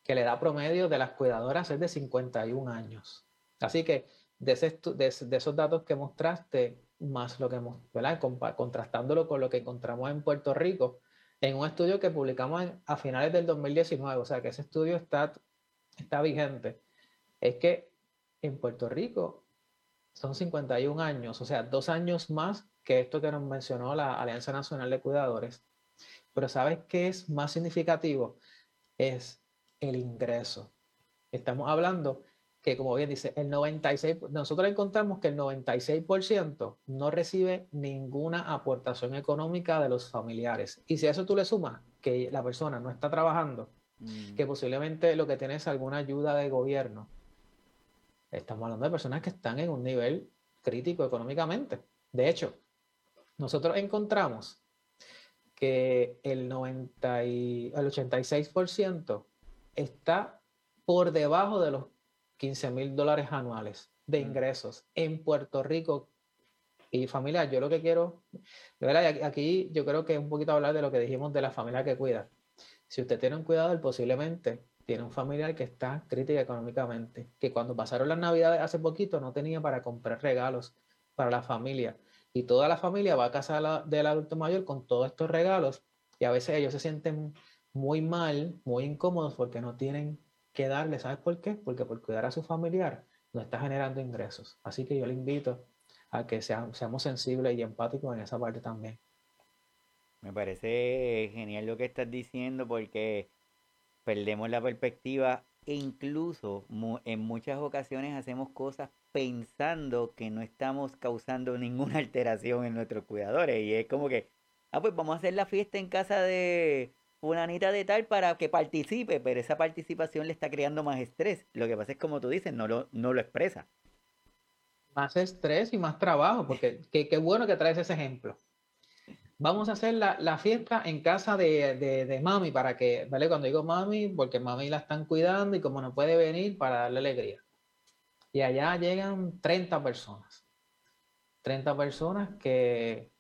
que la edad promedio de las cuidadoras es de 51 años. Así que de, esos datos que mostraste, más lo que hemos, ¿verdad? contrastándolo con lo que encontramos en Puerto Rico, en un estudio que publicamos a finales del 2019, o sea que ese estudio está, está vigente, es que en Puerto Rico son 51 años, o sea, dos años más que esto que nos mencionó la Alianza Nacional de Cuidadores. Pero ¿sabes qué es más significativo? Es el ingreso. Estamos hablando que, como bien dice, el 96, nosotros encontramos que el 96% no recibe ninguna aportación económica de los familiares. Y si a eso tú le sumas que la persona no está trabajando, mm. que posiblemente lo que tiene es alguna ayuda de gobierno, estamos hablando de personas que están en un nivel crítico económicamente. De hecho, nosotros encontramos que el, 90 y, el 86% está por debajo de los 15 mil dólares anuales de ingresos en Puerto Rico. Y familia, yo lo que quiero, de verdad, aquí yo creo que es un poquito hablar de lo que dijimos de la familia que cuida. Si usted tiene un cuidador, posiblemente tiene un familiar que está crítica económicamente, que cuando pasaron las navidades hace poquito no tenía para comprar regalos para la familia. Y toda la familia va a casa del adulto mayor con todos estos regalos y a veces ellos se sienten muy mal, muy incómodos porque no tienen que darle. ¿Sabes por qué? Porque por cuidar a su familiar no está generando ingresos. Así que yo le invito a que seamos sensibles y empáticos en esa parte también. Me parece genial lo que estás diciendo porque perdemos la perspectiva e incluso en muchas ocasiones hacemos cosas pensando que no estamos causando ninguna alteración en nuestros cuidadores. Y es como que, ah, pues vamos a hacer la fiesta en casa de anita de tal para que participe, pero esa participación le está creando más estrés. Lo que pasa es como tú dices, no lo, no lo expresa. Más estrés y más trabajo, porque qué bueno que traes ese ejemplo vamos a hacer la, fiesta en casa de, mami para que, ¿vale? Cuando digo mami, porque mami la están cuidando y como no puede venir para darle alegría. Y allá llegan 30 personas. 30 personas que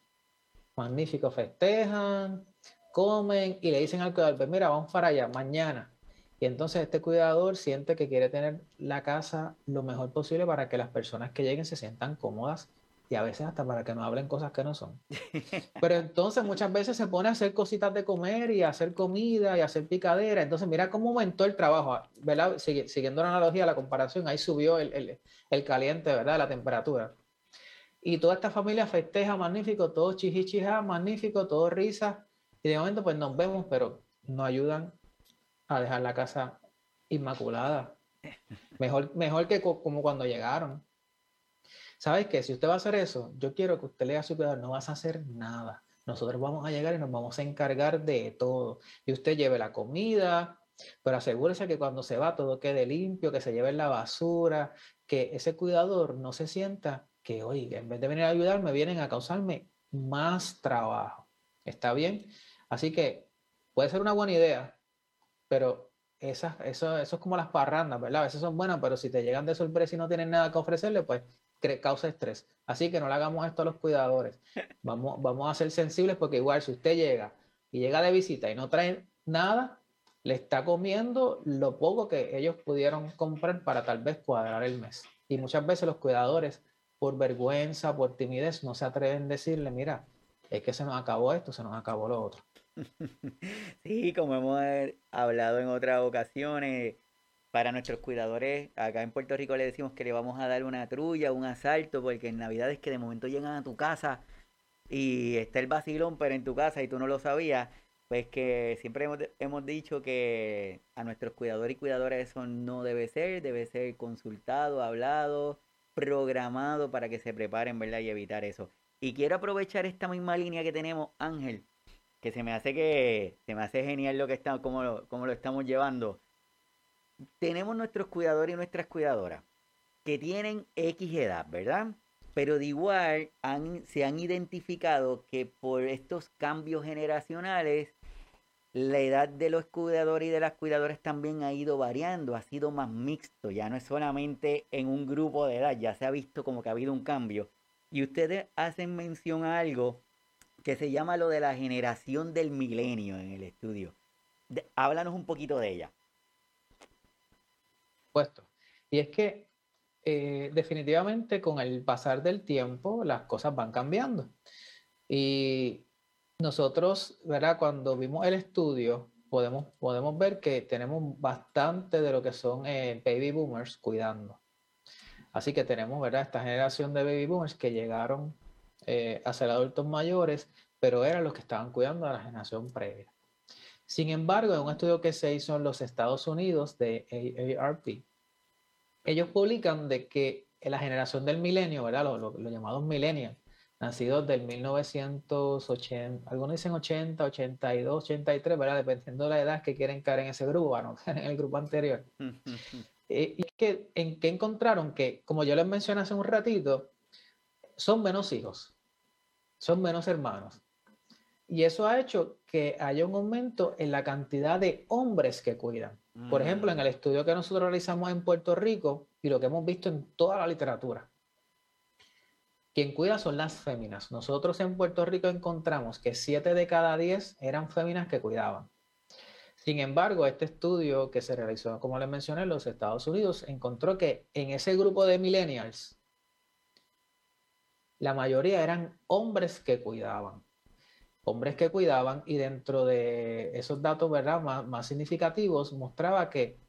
magnífico festejan, comen y le dicen al cuidador, pues mira, vamos para allá mañana. Y entonces este cuidador siente que quiere tener la casa lo mejor posible para que las personas que lleguen se sientan cómodas y a veces hasta para que no hablen cosas que no son. Pero entonces muchas veces se pone a hacer cositas de comer y a hacer comida y a hacer picadera. Entonces mira cómo aumentó el trabajo, ¿verdad? siguiendo la analogía, la comparación, ahí subió el, caliente, ¿verdad? La temperatura. Y toda esta familia festeja magnífico, todo chichichija, magnífico, todo risa. Y de momento pues nos vemos, pero no ayudan a dejar la casa inmaculada. Mejor, mejor que como cuando llegaron. ¿Sabes qué? Si usted va a hacer eso, yo quiero que usted le diga a su cuidador, no vas a hacer nada. Nosotros vamos a llegar y nos vamos a encargar de todo. Y usted lleve la comida, pero asegúrese que cuando se va todo quede limpio, que se lleve la basura, que ese cuidador no se sienta que, oiga, en vez de venir a ayudarme, vienen a causarme más trabajo. ¿Está bien? Así que puede ser una buena idea, pero esas, eso, eso es como las parrandas, ¿verdad? A veces son buenas, pero si te llegan de sorpresa y no tienen nada que ofrecerle, pues causa estrés. Así que no le hagamos esto a los cuidadores. Vamos, vamos a ser sensibles porque igual si usted llega y llega de visita y no trae nada, le está comiendo lo poco que ellos pudieron comprar para tal vez cuadrar el mes. Y muchas veces los cuidadores, por vergüenza, por timidez, no se atreven a decirle, mira, es que se nos acabó esto, se nos acabó lo otro. Sí, como hemos hablado en otras ocasiones, para nuestros cuidadores, acá en Puerto Rico le decimos que le vamos a dar una trulla, un asalto, porque en Navidad es que de momento llegan a tu casa y está el vacilón, pero en tu casa y tú no lo sabías, pues que siempre hemos, hemos dicho que a nuestros cuidadores y cuidadoras eso no debe ser, debe ser consultado, hablado, programado para que se preparen, ¿verdad? Y evitar eso. Y quiero aprovechar esta misma línea que tenemos, Ángel, que se me hace que se me hace genial lo que estamos, como, como lo estamos llevando tenemos nuestros cuidadores y nuestras cuidadoras que tienen X edad, ¿verdad? Pero de igual se han identificado que por estos cambios generacionales, la edad de los cuidadores y de las cuidadoras también ha ido variando, ha sido más mixto, ya no es solamente en un grupo de edad, ya se ha visto como que ha habido un cambio. Y ustedes hacen mención a algo que se llama lo de la generación del milenio en el estudio. háblanos un poquito de ella. Puesto. Y es que eh, definitivamente con el pasar del tiempo las cosas van cambiando. Y nosotros, ¿verdad? Cuando vimos el estudio, podemos, podemos ver que tenemos bastante de lo que son eh, baby boomers cuidando. Así que tenemos, ¿verdad? Esta generación de baby boomers que llegaron eh, a ser adultos mayores, pero eran los que estaban cuidando a la generación previa. Sin embargo, en un estudio que se hizo en los Estados Unidos de AARP, ellos publican de que la generación del milenio, ¿verdad? Los lo, llamados millennials, nacidos del 1980, algunos dicen 80, 82, 83, ¿verdad? Dependiendo de la edad que quieren caer en ese grupo, ¿no? en el grupo anterior. Eh, y que, en que encontraron que, como yo les mencioné hace un ratito, son menos hijos, son menos hermanos. Y eso ha hecho que haya un aumento en la cantidad de hombres que cuidan. Por ejemplo, en el mm. estudio que nosotros realizamos en Puerto Rico y lo que hemos visto en toda la literatura, quien cuida son las féminas. Nosotros en Puerto Rico encontramos que 7 de cada 10 eran féminas que cuidaban. Sin embargo, este estudio que se realizó, como les mencioné, en los Estados Unidos, encontró que en ese grupo de millennials, la mayoría eran hombres que cuidaban hombres que cuidaban y dentro de esos datos ¿verdad? Más, significativos mostraba que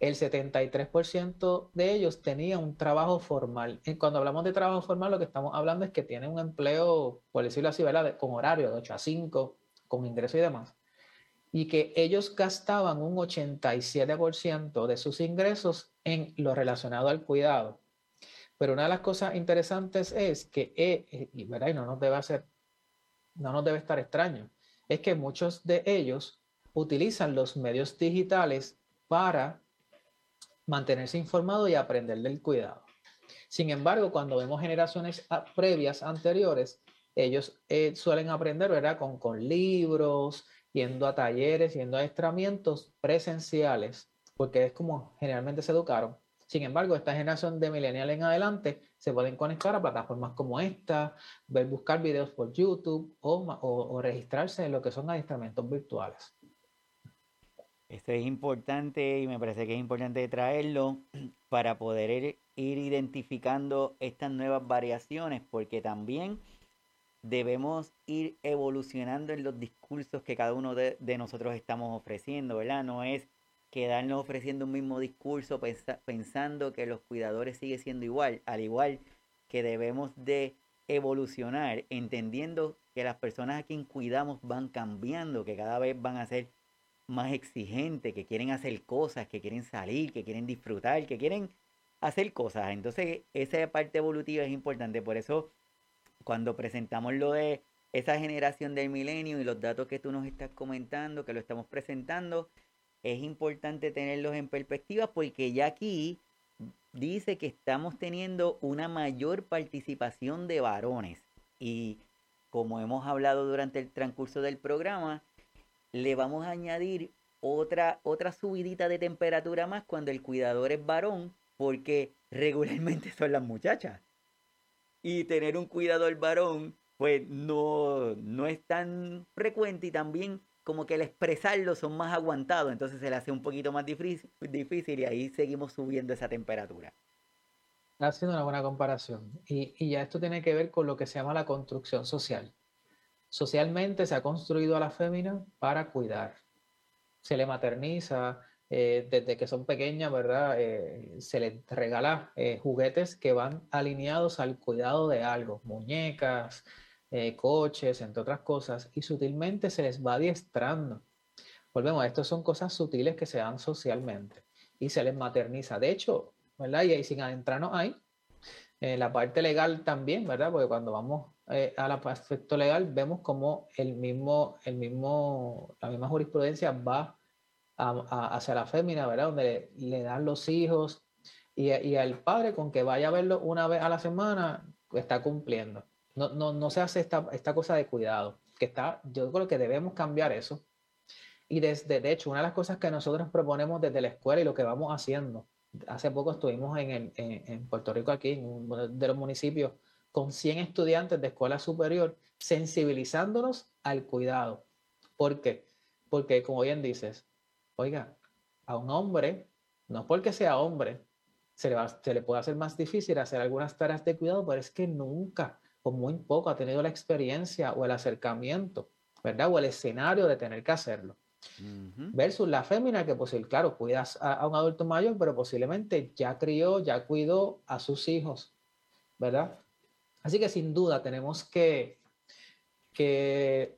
el 73% de ellos tenía un trabajo formal. Y cuando hablamos de trabajo formal, lo que estamos hablando es que tienen un empleo, por decirlo así, con horario de 8 a 5, con ingreso y demás. Y que ellos gastaban un 87% de sus ingresos en lo relacionado al cuidado. Pero una de las cosas interesantes es que, eh, y, ¿verdad? y no nos debe hacer no nos debe estar extraño, es que muchos de ellos utilizan los medios digitales para mantenerse informado y aprender del cuidado. Sin embargo, cuando vemos generaciones previas, anteriores, ellos eh, suelen aprender, ¿verdad? Con, con libros, yendo a talleres, yendo a adiestramientos presenciales, porque es como generalmente se educaron. Sin embargo, esta generación de millennial en adelante se pueden conectar a plataformas como esta, ver, buscar videos por YouTube o, registrarse en lo que son adiestramientos virtuales. Esto es importante y me parece que es importante traerlo para poder ir identificando estas nuevas variaciones, porque también debemos ir evolucionando en los discursos que cada uno de, de nosotros estamos ofreciendo, ¿verdad? No es quedarnos ofreciendo un mismo discurso pensando que los cuidadores sigue siendo igual, al igual que debemos de evolucionar entendiendo que las personas a quien cuidamos van cambiando, que cada vez van a ser más exigentes, que quieren hacer cosas, que quieren salir, que quieren disfrutar, que quieren hacer cosas. Entonces, esa parte evolutiva es importante. Por eso, cuando presentamos lo de esa generación del milenio y los datos que tú nos estás comentando, que lo estamos presentando, es importante tenerlos en perspectiva porque ya aquí dice que estamos teniendo una mayor participación de varones y como hemos hablado durante el transcurso del programa, le vamos a añadir otra, otra subidita de temperatura más cuando el cuidador es varón, porque regularmente son las muchachas. Y tener un cuidador varón, pues no, no es tan frecuente y también como que el expresarlo son más aguantados, entonces se le hace un poquito más difícil, difícil y ahí seguimos subiendo esa temperatura. Haciendo una buena comparación. Y, y, ya esto tiene que ver con lo que se llama la construcción social. Socialmente se ha construido a la fémina para cuidar. Se le materniza eh, desde que son pequeñas, ¿verdad? Eh, se les regala eh, juguetes que van alineados al cuidado de algo, muñecas, eh, coches, entre otras cosas, y sutilmente se les va adiestrando. Volvemos, esto son cosas sutiles que se dan socialmente y se les materniza. De hecho, ¿verdad? Y, ahí sin adentrarnos ahí, en la parte legal también, ¿verdad? Porque cuando vamos eh, al aspecto legal, vemos como el mismo, el mismo, la misma jurisprudencia va hacia la fémina, ¿verdad? Donde le, dan los hijos y, y al padre con que vaya a verlo una vez a la semana, está cumpliendo. No, no, no se hace esta, esta cosa de cuidado, que está, yo creo que debemos cambiar eso. Y desde, de hecho, una de las cosas que nosotros proponemos desde la escuela y lo que vamos haciendo, hace poco estuvimos en, en, en Puerto Rico, aquí, en uno de los municipios con 100 estudiantes de escuela superior, sensibilizándolos al cuidado. ¿Por qué? Porque, como bien dices, oiga, a un hombre, no porque sea hombre, se le, se le puede hacer más difícil hacer algunas tareas de cuidado, pero es que nunca o muy poco ha tenido la experiencia o el acercamiento, ¿verdad? O el escenario de tener que hacerlo. Versus la fémina que, pues, claro, cuidas a, un adulto mayor, pero posiblemente ya crió, ya cuidó a sus hijos, ¿verdad? Así que sin duda tenemos que, que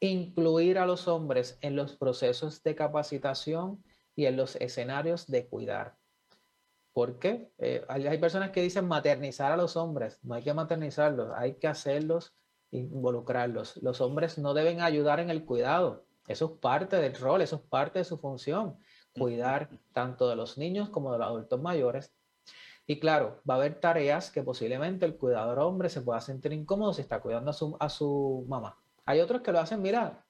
incluir a los hombres en los procesos de capacitación y en los escenarios de cuidar. ¿Por qué? Eh, hay, personas que dicen maternizar a los hombres. No hay que maternizarlos, hay que hacerlos, involucrarlos. Los hombres no deben ayudar en el cuidado. Eso es parte del rol, eso es parte de su función. Cuidar tanto de los niños como de los adultos mayores. Y claro, va a haber tareas que posiblemente el cuidador hombre se pueda sentir incómodo si está cuidando a su, a su mamá. Hay otros que lo hacen, mira,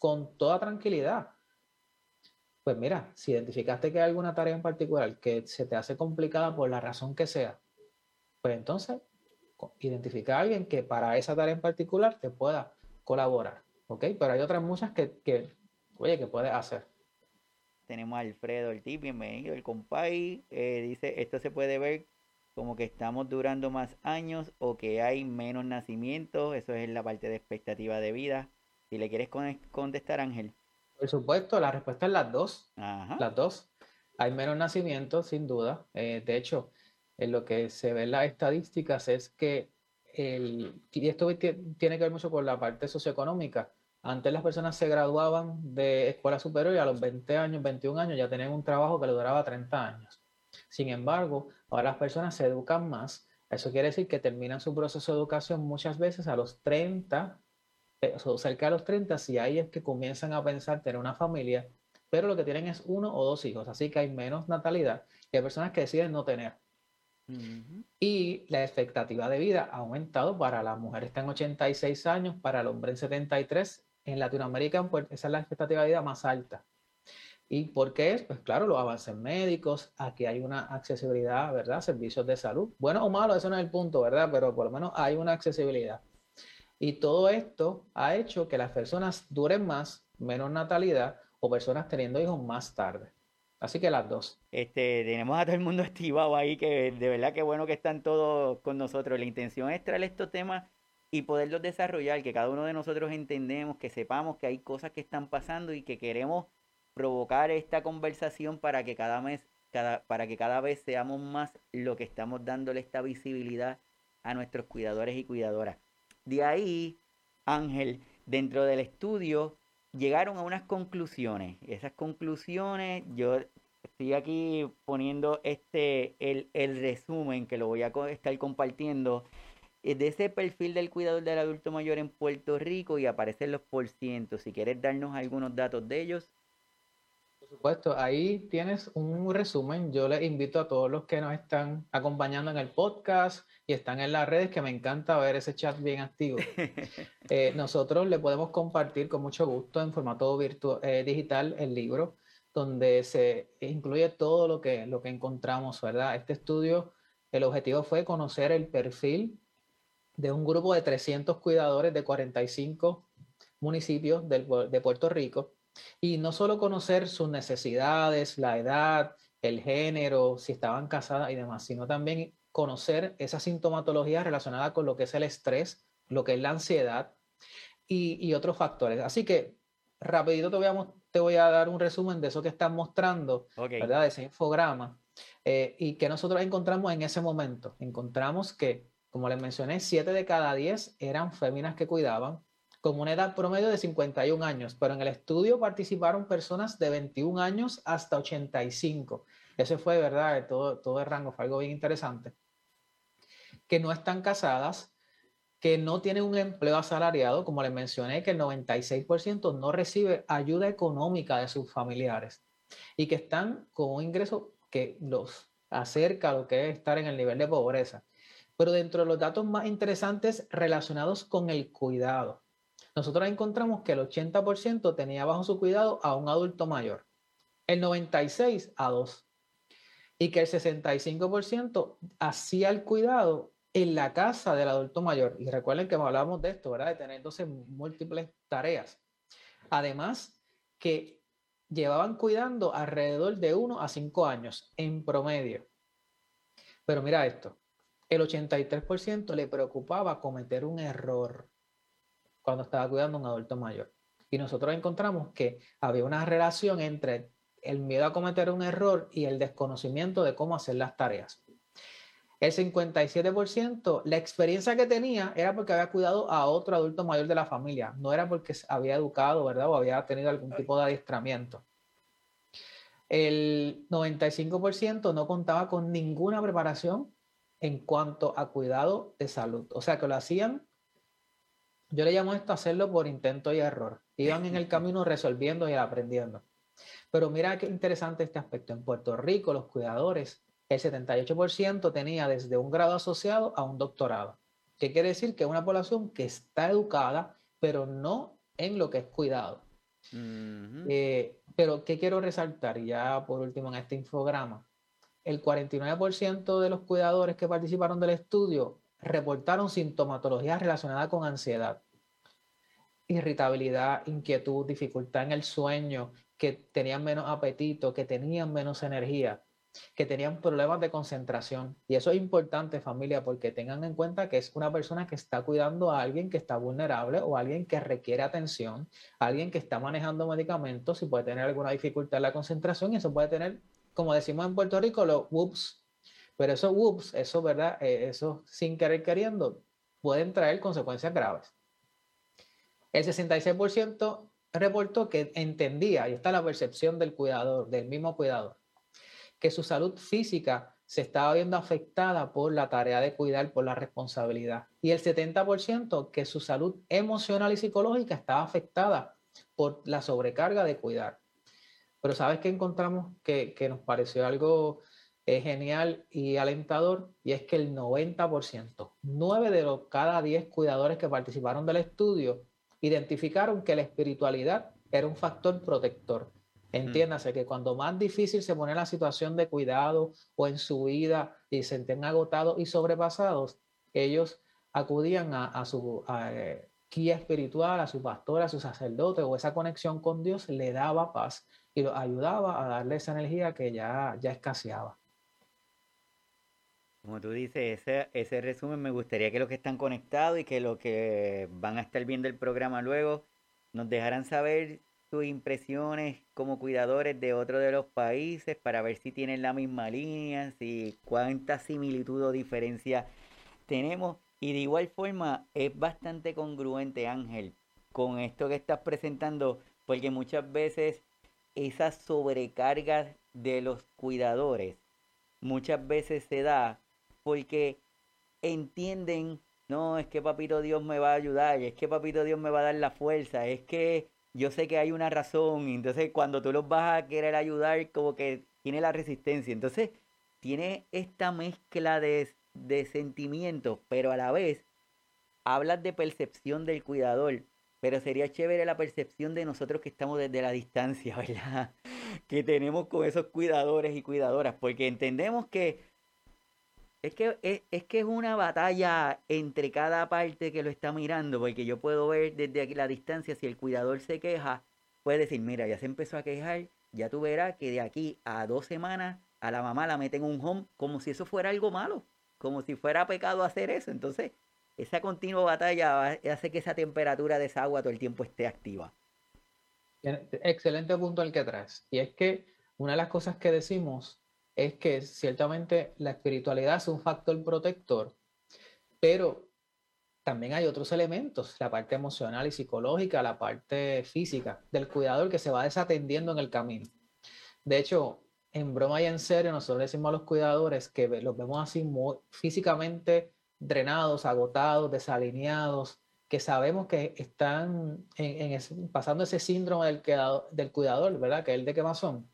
con toda tranquilidad pues mira, si identificaste que hay alguna tarea en particular que se te hace complicada por la razón que sea, pues entonces identifica a alguien que para esa tarea en particular te pueda colaborar, ¿ok? Pero hay otras muchas que, oye, que puedes hacer. Tenemos a Alfredo Ortiz, bienvenido, el compay, eh, dice, esto se puede ver como que estamos durando más años o que hay menos nacimientos, eso es la parte de expectativa de vida. Si le quieres contestar, Ángel. Por supuesto, la respuesta es las dos. Las dos. Hay menos nacimientos, sin duda. Eh, de hecho, en lo que se ve en las estadísticas es que, el, y esto tiene que ver mucho con la parte socioeconómica. Antes las personas se graduaban de escuela superior y a los 20 años, 21 años ya tenían un trabajo que le duraba 30 años. Sin embargo, ahora las personas se educan más. Eso quiere decir que terminan su proceso de educación muchas veces a los 30 cerca de los 30, si ahí es que comienzan a pensar tener una familia, pero lo que tienen es uno o dos hijos, así que hay menos natalidad y hay personas que deciden no tener. Y la expectativa de vida ha aumentado para la mujer está en 86 años, para el hombre en 73. En Latinoamérica, pues, esa es la expectativa de vida más alta. ¿Y por qué es? Pues claro, los avances médicos, aquí hay una accesibilidad, ¿verdad? Servicios de salud. Bueno o malo, eso no es el punto, ¿verdad? Pero por lo menos hay una accesibilidad. Y todo esto ha hecho que las personas duren más, menos natalidad o personas teniendo hijos más tarde. Así que las dos. Este, tenemos a todo el mundo activado ahí, que de verdad que bueno que están todos con nosotros. La intención es traer estos temas y poderlos desarrollar, que cada uno de nosotros entendemos, que sepamos que hay cosas que están pasando y que queremos provocar esta conversación para que cada mes, cada, para que cada vez seamos más lo que estamos dándole esta visibilidad a nuestros cuidadores y cuidadoras. De ahí, Ángel, dentro del estudio, llegaron a unas conclusiones. Esas conclusiones, yo estoy aquí poniendo este, el, el resumen que lo voy a estar compartiendo eh, de ese perfil del cuidador del adulto mayor en Puerto Rico y aparecen los porcientos. Si quieres darnos algunos datos de ellos. Por supuesto, ahí tienes un resumen. Yo les invito a todos los que nos están acompañando en el podcast y están en las redes, que me encanta ver ese chat bien activo. Eh, nosotros le podemos compartir con mucho gusto en formato virtual, eh, digital el libro, donde se incluye todo lo que, lo que encontramos, ¿verdad? Este estudio, el objetivo fue conocer el perfil de un grupo de 300 cuidadores de 45 municipios de Puerto Rico y no solo conocer sus necesidades, la edad, el género, si estaban casadas y demás, sino también conocer esa sintomatología relacionada con lo que es el estrés, lo que es la ansiedad y, otros factores. Así que rapidito te voy, a, te voy a dar un resumen de eso que están mostrando, ¿verdad? De ese infograma. Eh, y que nosotros encontramos en ese momento. Encontramos que, como les mencioné, 7 de cada 10 eran féminas que cuidaban, con una edad promedio de 51 años, pero en el estudio participaron personas de 21 años hasta 85. Ese fue, ¿verdad? Todo, todo el rango fue algo bien interesante. Que no están casadas, que no tienen un empleo asalariado, como les mencioné, que el 96% no recibe ayuda económica de sus familiares y que están con un ingreso que los acerca a lo que es estar en el nivel de pobreza. Pero dentro de los datos más interesantes relacionados con el cuidado, nosotros encontramos que el 80% tenía bajo su cuidado a un adulto mayor, el 96% a dos y que el 65% hacía el cuidado en la casa del adulto mayor. Y recuerden que hablábamos de esto, ¿verdad? De tener entonces múltiples tareas. Además, que llevaban cuidando alrededor de 1 a 5 años en promedio. Pero mira esto, el 83% le preocupaba cometer un error cuando estaba cuidando a un adulto mayor. Y nosotros encontramos que había una relación entre el miedo a cometer un error y el desconocimiento de cómo hacer las tareas. El 57%, la experiencia que tenía era porque había cuidado a otro adulto mayor de la familia, no era porque había educado, ¿verdad? O había tenido algún tipo de adiestramiento. El 95% no contaba con ninguna preparación en cuanto a cuidado de salud. O sea, que lo hacían, yo le llamo esto hacerlo por intento y error. Iban en el camino resolviendo y aprendiendo. Pero mira qué interesante este aspecto. En Puerto Rico, los cuidadores el 78% tenía desde un grado asociado a un doctorado. ¿Qué quiere decir? Que es una población que está educada, pero no en lo que es cuidado. Eh, pero, ¿qué quiero resaltar? Ya por último en este infograma, el 49% de los cuidadores que participaron del estudio reportaron sintomatología relacionada con ansiedad, irritabilidad, inquietud, dificultad en el sueño, que tenían menos apetito, que tenían menos energía que tenían problemas de concentración. Y eso es importante, familia, porque tengan en cuenta que es una persona que está cuidando a alguien que está vulnerable o alguien que requiere atención, alguien que está manejando medicamentos y puede tener alguna dificultad en la concentración y eso puede tener, como decimos en Puerto Rico, los whoops. Pero esos whoops, eso, ¿verdad? Eh, eso sin querer queriendo, pueden traer consecuencias graves. El 66% reportó que entendía, y está la percepción del cuidador, del mismo cuidador, que su salud física se estaba viendo afectada por la tarea de cuidar, por la responsabilidad. Y el 70% que su salud emocional y psicológica estaba afectada por la sobrecarga de cuidar. Pero ¿sabes qué encontramos que, nos pareció algo eh, genial y alentador? Y es que el 90%, 9 de los cada 10 cuidadores que participaron del estudio, identificaron que la espiritualidad era un factor protector Entiéndase que cuando más difícil se pone la situación de cuidado o en su vida y se sienten agotados y sobrepasados, ellos acudían a, su eh, guía espiritual, a su pastor, a su sacerdote o esa conexión con Dios le daba paz y los ayudaba a darle esa energía que ya, ya escaseaba. Como tú dices, ese, ese resumen me gustaría que los que están conectados y que los que van a estar viendo el programa luego nos dejaran saber sus impresiones como cuidadores de otro de los países para ver si tienen la misma línea, si cuánta similitud o diferencia tenemos. Y de igual forma es bastante congruente, Ángel, con esto que estás presentando, porque muchas veces esa sobrecarga de los cuidadores muchas veces se da porque entienden, no, es que papito Dios me va a ayudar, es que papito Dios me va a dar la fuerza, es que yo sé que hay una razón, entonces cuando tú los vas a querer ayudar, como que tiene la resistencia. Entonces, tiene esta mezcla de, de sentimientos, pero a la vez hablas de percepción del cuidador, pero sería chévere la percepción de nosotros que estamos desde la distancia, ¿verdad? Que tenemos con esos cuidadores y cuidadoras, porque entendemos que es que es, que es una batalla entre cada parte que lo está mirando, porque yo puedo ver desde aquí la distancia, si el cuidador se queja, puede decir, mira, ya se empezó a quejar, ya tú verás que de aquí a dos semanas a la mamá la meten un home como si eso fuera algo malo, como si fuera pecado hacer eso. Entonces, esa continua batalla hace que esa temperatura de esa agua todo el tiempo esté activa. Excelente punto el que traes. Y es que una de las cosas que decimos es que ciertamente la espiritualidad es un factor protector, pero también hay otros elementos, la parte emocional y psicológica, la parte física del cuidador que se va desatendiendo en el camino. De hecho, en broma y en serio, nosotros decimos a los cuidadores que los vemos así físicamente drenados, agotados, desalineados, que sabemos que están pasando ese síndrome del, del cuidador, ¿verdad? Que es el de quemazón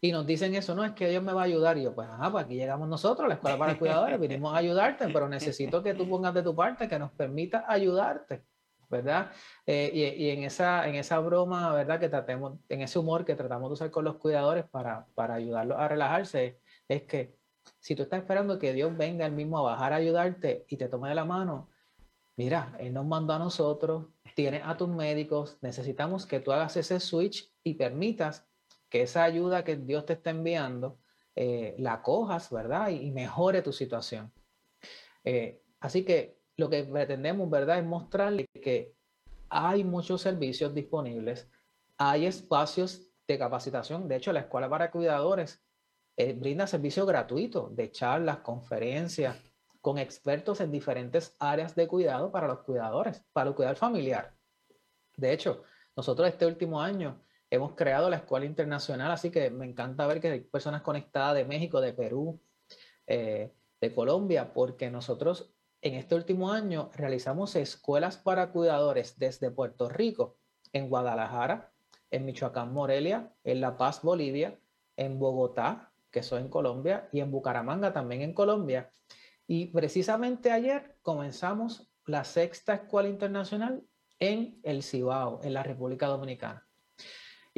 y nos dicen eso, no, es que Dios me va a ayudar. Y yo, pues, ajá, pues aquí llegamos nosotros, la Escuela para Cuidadores, vinimos a ayudarte, pero necesito que tú pongas de tu parte, que nos permita ayudarte, ¿verdad? Eh, y, en, esa, en esa broma, ¿verdad? Que tratemos, en ese humor que tratamos de usar con los cuidadores para, para ayudarlos a relajarse, es que Si tú estás esperando que Dios venga el mismo a bajar a ayudarte y te tome de la mano, mira, Él nos mandó a nosotros, tienes a tus médicos, necesitamos que tú hagas ese switch y permitas que esa ayuda que Dios te está enviando eh, la cojas, ¿verdad? Y, mejore tu situación. Eh, así que lo que pretendemos, ¿verdad? Es mostrarle que hay muchos servicios disponibles, hay espacios de capacitación. De hecho, la Escuela para Cuidadores eh, brinda servicio gratuito de charlas, conferencias con expertos en diferentes áreas de cuidado para los cuidadores, para el cuidado familiar. De hecho, nosotros este último año hemos creado la Escuela Internacional, así que me encanta ver que hay personas conectadas de México, de Perú, eh, de Colombia, porque nosotros en este último año realizamos escuelas para cuidadores desde Puerto Rico, en Guadalajara, en Michoacán, Morelia, en La Paz, Bolivia, en Bogotá, que soy en Colombia, y en Bucaramanga, también en Colombia. Y precisamente ayer comenzamos la sexta escuela internacional en el Cibao, en la República Dominicana.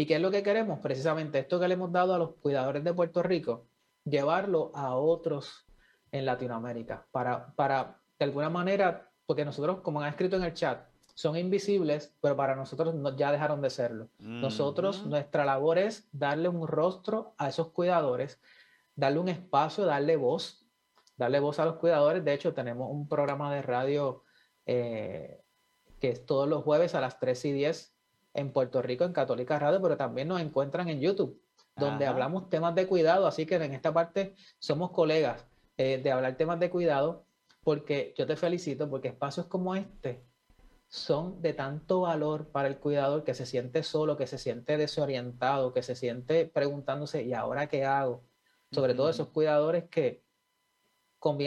¿Y qué es lo que queremos? Precisamente esto que le hemos dado a los cuidadores de Puerto Rico, llevarlo a otros en Latinoamérica, para, para de alguna manera, porque nosotros, como han escrito en el chat, son invisibles, pero para nosotros ya dejaron de serlo. Nosotros, nuestra labor es darle un rostro a esos cuidadores, darle un espacio, darle voz, darle voz a los cuidadores. De hecho, tenemos un programa de radio eh, que es todos los jueves a las 3 y 10 en Puerto Rico, en Católica Radio, pero también nos encuentran en YouTube, donde hablamos temas de cuidado. Así que en esta parte somos colegas eh, de hablar temas de cuidado, porque yo te felicito, porque espacios como este son de tanto valor para el cuidador que se siente solo, que se siente desorientado, que se siente preguntándose, ¿y ahora qué hago? Sobre todo esos cuidadores que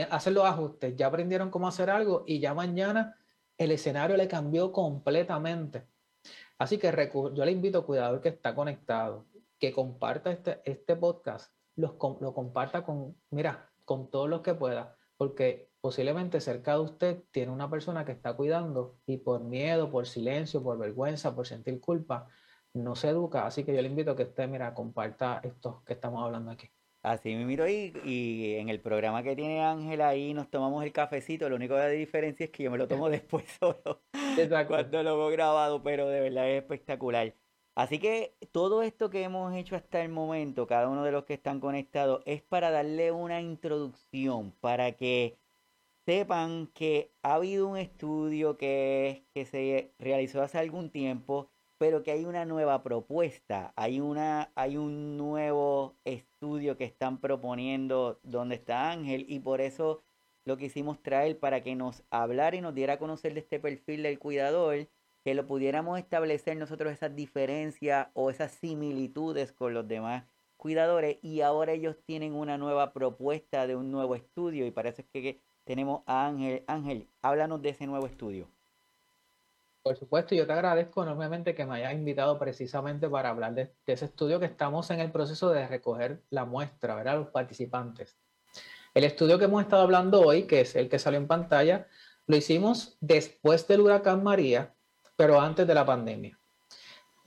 hacen los ajustes, ya aprendieron cómo hacer algo y ya mañana el escenario le cambió completamente. Así que yo le invito al cuidador que está conectado, que comparta este, este podcast, lo comparta con, mira, con todos los que pueda, porque posiblemente cerca de usted tiene una persona que está cuidando y por miedo, por silencio, por vergüenza, por sentir culpa, no se educa. Así que yo le invito a que usted, mira, comparta esto que estamos hablando aquí. Así me miro ahí y en el programa que tiene Ángela ahí nos tomamos el cafecito. Lo único de diferencia es que yo me lo tomo después solo cuando lo he grabado, pero de verdad es espectacular. Así que todo esto que hemos hecho hasta el momento, cada uno de los que están conectados, es para darle una introducción, para que sepan que ha habido un estudio que, que se realizó hace algún tiempo pero que hay una nueva propuesta, hay, una, hay un nuevo estudio que están proponiendo donde está Ángel y por eso lo quisimos traer para que nos hablara y nos diera a conocer de este perfil del cuidador, que lo pudiéramos establecer nosotros esas diferencias o esas similitudes con los demás cuidadores y ahora ellos tienen una nueva propuesta de un nuevo estudio y parece que tenemos a Ángel. Ángel, háblanos de ese nuevo estudio. Por supuesto, yo te agradezco enormemente que me hayas invitado precisamente para hablar de, ese estudio que estamos en el proceso de recoger la muestra, ¿verdad? Los participantes. El estudio que hemos estado hablando hoy, que es el que salió en pantalla, lo hicimos después del huracán María, pero antes de la pandemia.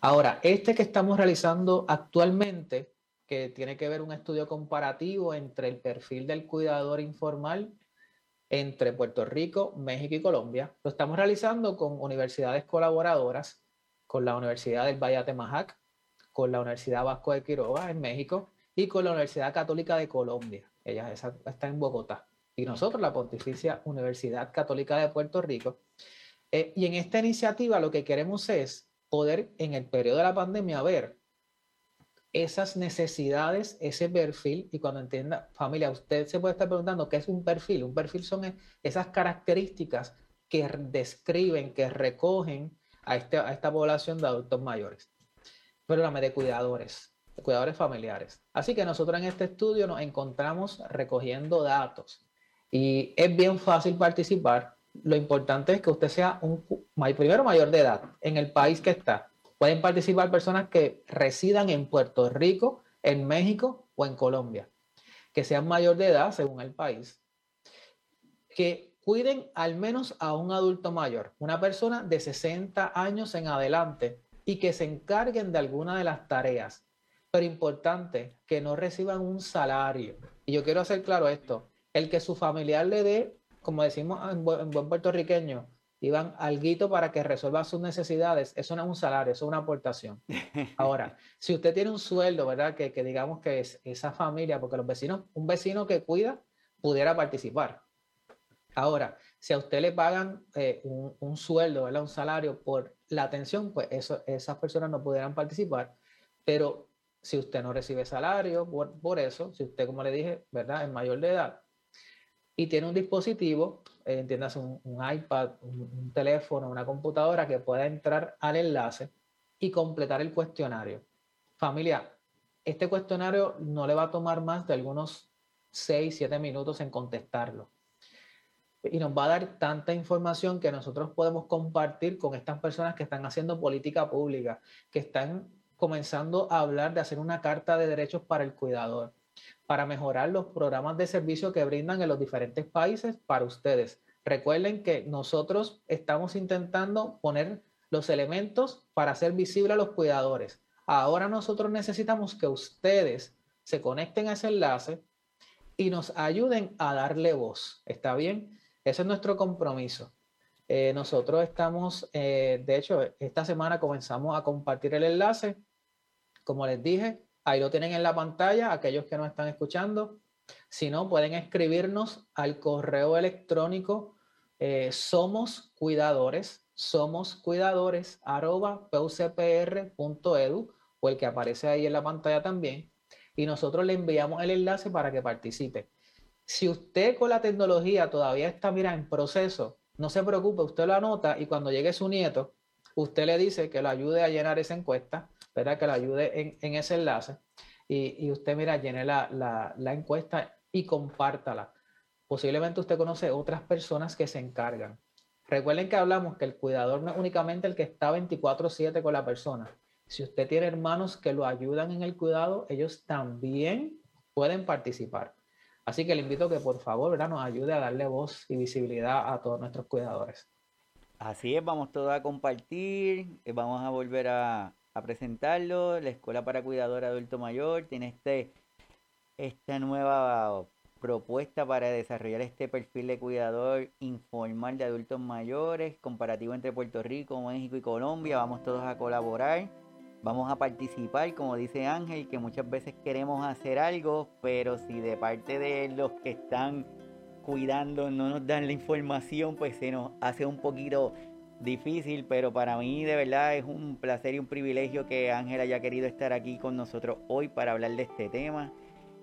Ahora, este que estamos realizando actualmente, que tiene que ver un estudio comparativo entre el perfil del cuidador informal entre Puerto Rico, México y Colombia. Lo estamos realizando con universidades colaboradoras, con la Universidad del Valle Majac, con la Universidad Vasco de Quiroga en México y con la Universidad Católica de Colombia. Ella está en Bogotá. Y nosotros, la Pontificia Universidad Católica de Puerto Rico. Eh, y en esta iniciativa lo que queremos es poder, en el periodo de la pandemia, ver esas necesidades, ese perfil, y cuando entienda, familia, usted se puede estar preguntando qué es un perfil. Un perfil son esas características que describen, que recogen a, este, a esta población de adultos mayores. Pero de cuidadores, cuidadores familiares. Así que nosotros en este estudio nos encontramos recogiendo datos y es bien fácil participar. Lo importante es que usted sea un primero mayor de edad en el país que está Pueden participar personas que residan en Puerto Rico, en México o en Colombia, que sean mayor de edad según el país, que cuiden al menos a un adulto mayor, una persona de 60 años en adelante y que se encarguen de alguna de las tareas. Pero importante, que no reciban un salario, Y yo quiero hacer claro esto, el que su familiar le dé, como decimos en buen, puertorriqueño, iban alguito para que resuelva sus necesidades, eso no es un salario, eso es una aportación. Ahora, si usted tiene un sueldo, ¿verdad? Que, que digamos que es esa familia, porque los vecinos, un vecino que cuida pudiera participar. Ahora, si a usted le pagan eh, un, sueldo, ¿verdad? un salario por la atención, pues eso, esas personas no pudieran participar. Pero si usted no recibe salario por, eso, si usted, como le dije, ¿verdad? es mayor de edad y tiene un dispositivo, eh, entiendas, un, iPad, un, teléfono, una computadora que pueda entrar al enlace y completar el cuestionario. Familia, este cuestionario no le va a tomar más de algunos 6, 7 minutos en contestarlo y nos va a dar tanta información que nosotros podemos compartir con estas personas que están haciendo política pública, que están comenzando a hablar de hacer una carta de derechos para el cuidador, para mejorar los programas de servicio que brindan en los diferentes países para ustedes. Recuerden que nosotros estamos intentando poner los elementos para hacer visible a los cuidadores. Ahora nosotros necesitamos que ustedes se conecten a ese enlace y nos ayuden a darle voz. ¿Está bien? Ese es nuestro compromiso. Eh, nosotros estamos, eh, de hecho, esta semana comenzamos a compartir el enlace. Como les dije, ahí lo tienen en la pantalla, aquellos que no están escuchando. Si no, pueden escribirnos al correo electrónico eh, somos cuidadores, somos cuidadores arroba pucpr.edu o el que aparece ahí en la pantalla también. Y nosotros le enviamos el enlace para que participe. Si usted con la tecnología todavía está, mira, en proceso, no se preocupe, usted lo anota y cuando llegue su nieto, usted le dice que lo ayude a llenar esa encuesta, ¿verdad? Que lo ayude en, ese enlace y, usted, mira, llene la, la encuesta y compártala. Posiblemente usted conoce otras personas que se encargan. Recuerden que hablamos que el cuidador no es únicamente el que está 24/7 con la persona. Si usted tiene hermanos que lo ayudan en el cuidado, ellos también pueden participar. Así que le invito a que por favor ¿verdad? nos ayude a darle voz y visibilidad a todos nuestros cuidadores. Así es, vamos todos a compartir, eh, vamos a volver a, presentarlo. La Escuela para Cuidador Adulto Mayor tiene este, esta nueva propuesta para desarrollar este perfil de cuidador informal de adultos mayores, comparativo entre Puerto Rico, México y Colombia. Vamos todos a colaborar vamos a participar, como dice Ángel, que muchas veces queremos hacer algo, pero si de parte de los que están cuidando no nos dan la información, pues se nos hace un poquito difícil, pero para mí de verdad es un placer y un privilegio que Ángel haya querido estar aquí con nosotros hoy para hablar de este tema.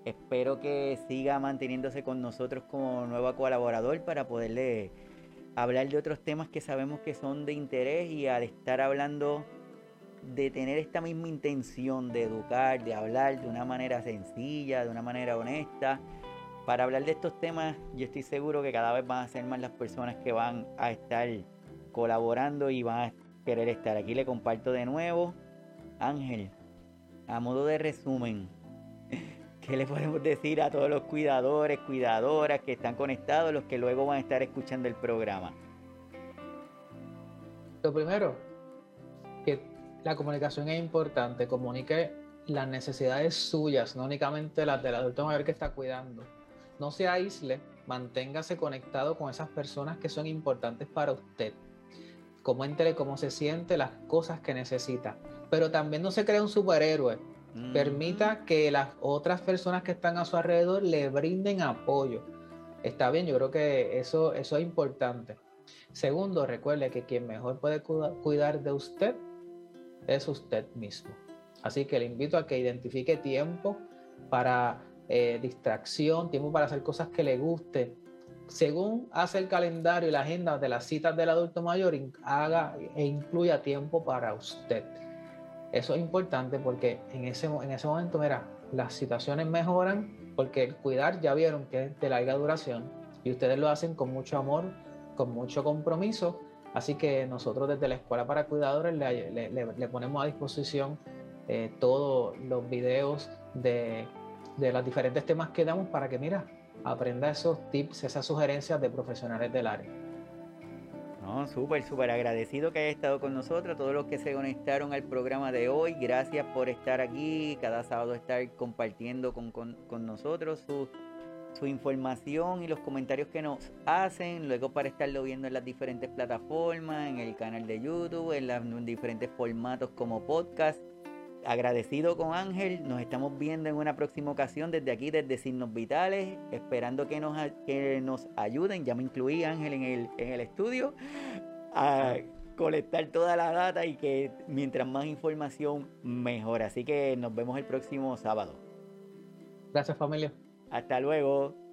Espero que siga manteniéndose con nosotros como nuevo colaborador para poderle hablar de otros temas que sabemos que son de interés y al estar hablando de tener esta misma intención de educar, de hablar de una manera sencilla, de una manera honesta. Para hablar de estos temas, yo estoy seguro que cada vez van a ser más las personas que van a estar colaborando y van a querer estar. Aquí le comparto de nuevo. Ángel, a modo de resumen, ¿qué le podemos decir a todos los cuidadores, cuidadoras que están conectados, los que luego van a estar escuchando el programa? Lo primero, que la comunicación es importante, comunique las necesidades suyas, no únicamente las del adulto mayor que está cuidando. No se aísle, manténgase conectado con esas personas que son importantes para usted. Coméntele cómo se siente, las cosas que necesita. Pero también no se crea un superhéroe. Permita que las otras personas que están a su alrededor le brinden apoyo. Está bien, yo creo que eso, eso es importante. Segundo, recuerde que quien mejor puede cuidar de usted es usted mismo. Así que le invito a que identifique tiempo para eh, distracción, tiempo para hacer cosas que le guste. Según hace el calendario y la agenda de las citas del adulto mayor, haga e incluya tiempo para usted. Eso es importante porque en ese, en ese momento, mira, las situaciones mejoran porque el cuidar ya vieron que es de larga duración y ustedes lo hacen con mucho amor, con mucho compromiso Así que nosotros desde la Escuela para Cuidadores le, ponemos a disposición eh, todos los videos de, los diferentes temas que damos para que, mira, aprenda esos tips, esas sugerencias de profesionales del área. No, súper, súper agradecido que haya estado con nosotros, todos los que se conectaron al programa de hoy. Gracias por estar aquí, cada sábado estar compartiendo con, con nosotros sus su información y los comentarios que nos hacen, luego para estarlo viendo en las diferentes plataformas, en el canal de YouTube, en los diferentes formatos como podcast. Agradecido con Ángel, nos estamos viendo en una próxima ocasión desde aquí, desde Signos Vitales, esperando que nos, que nos ayuden, ya me incluí Ángel en el, en el estudio, a colectar toda la data y que mientras más información mejor. Así que nos vemos el próximo sábado. Gracias familia. Hasta luego.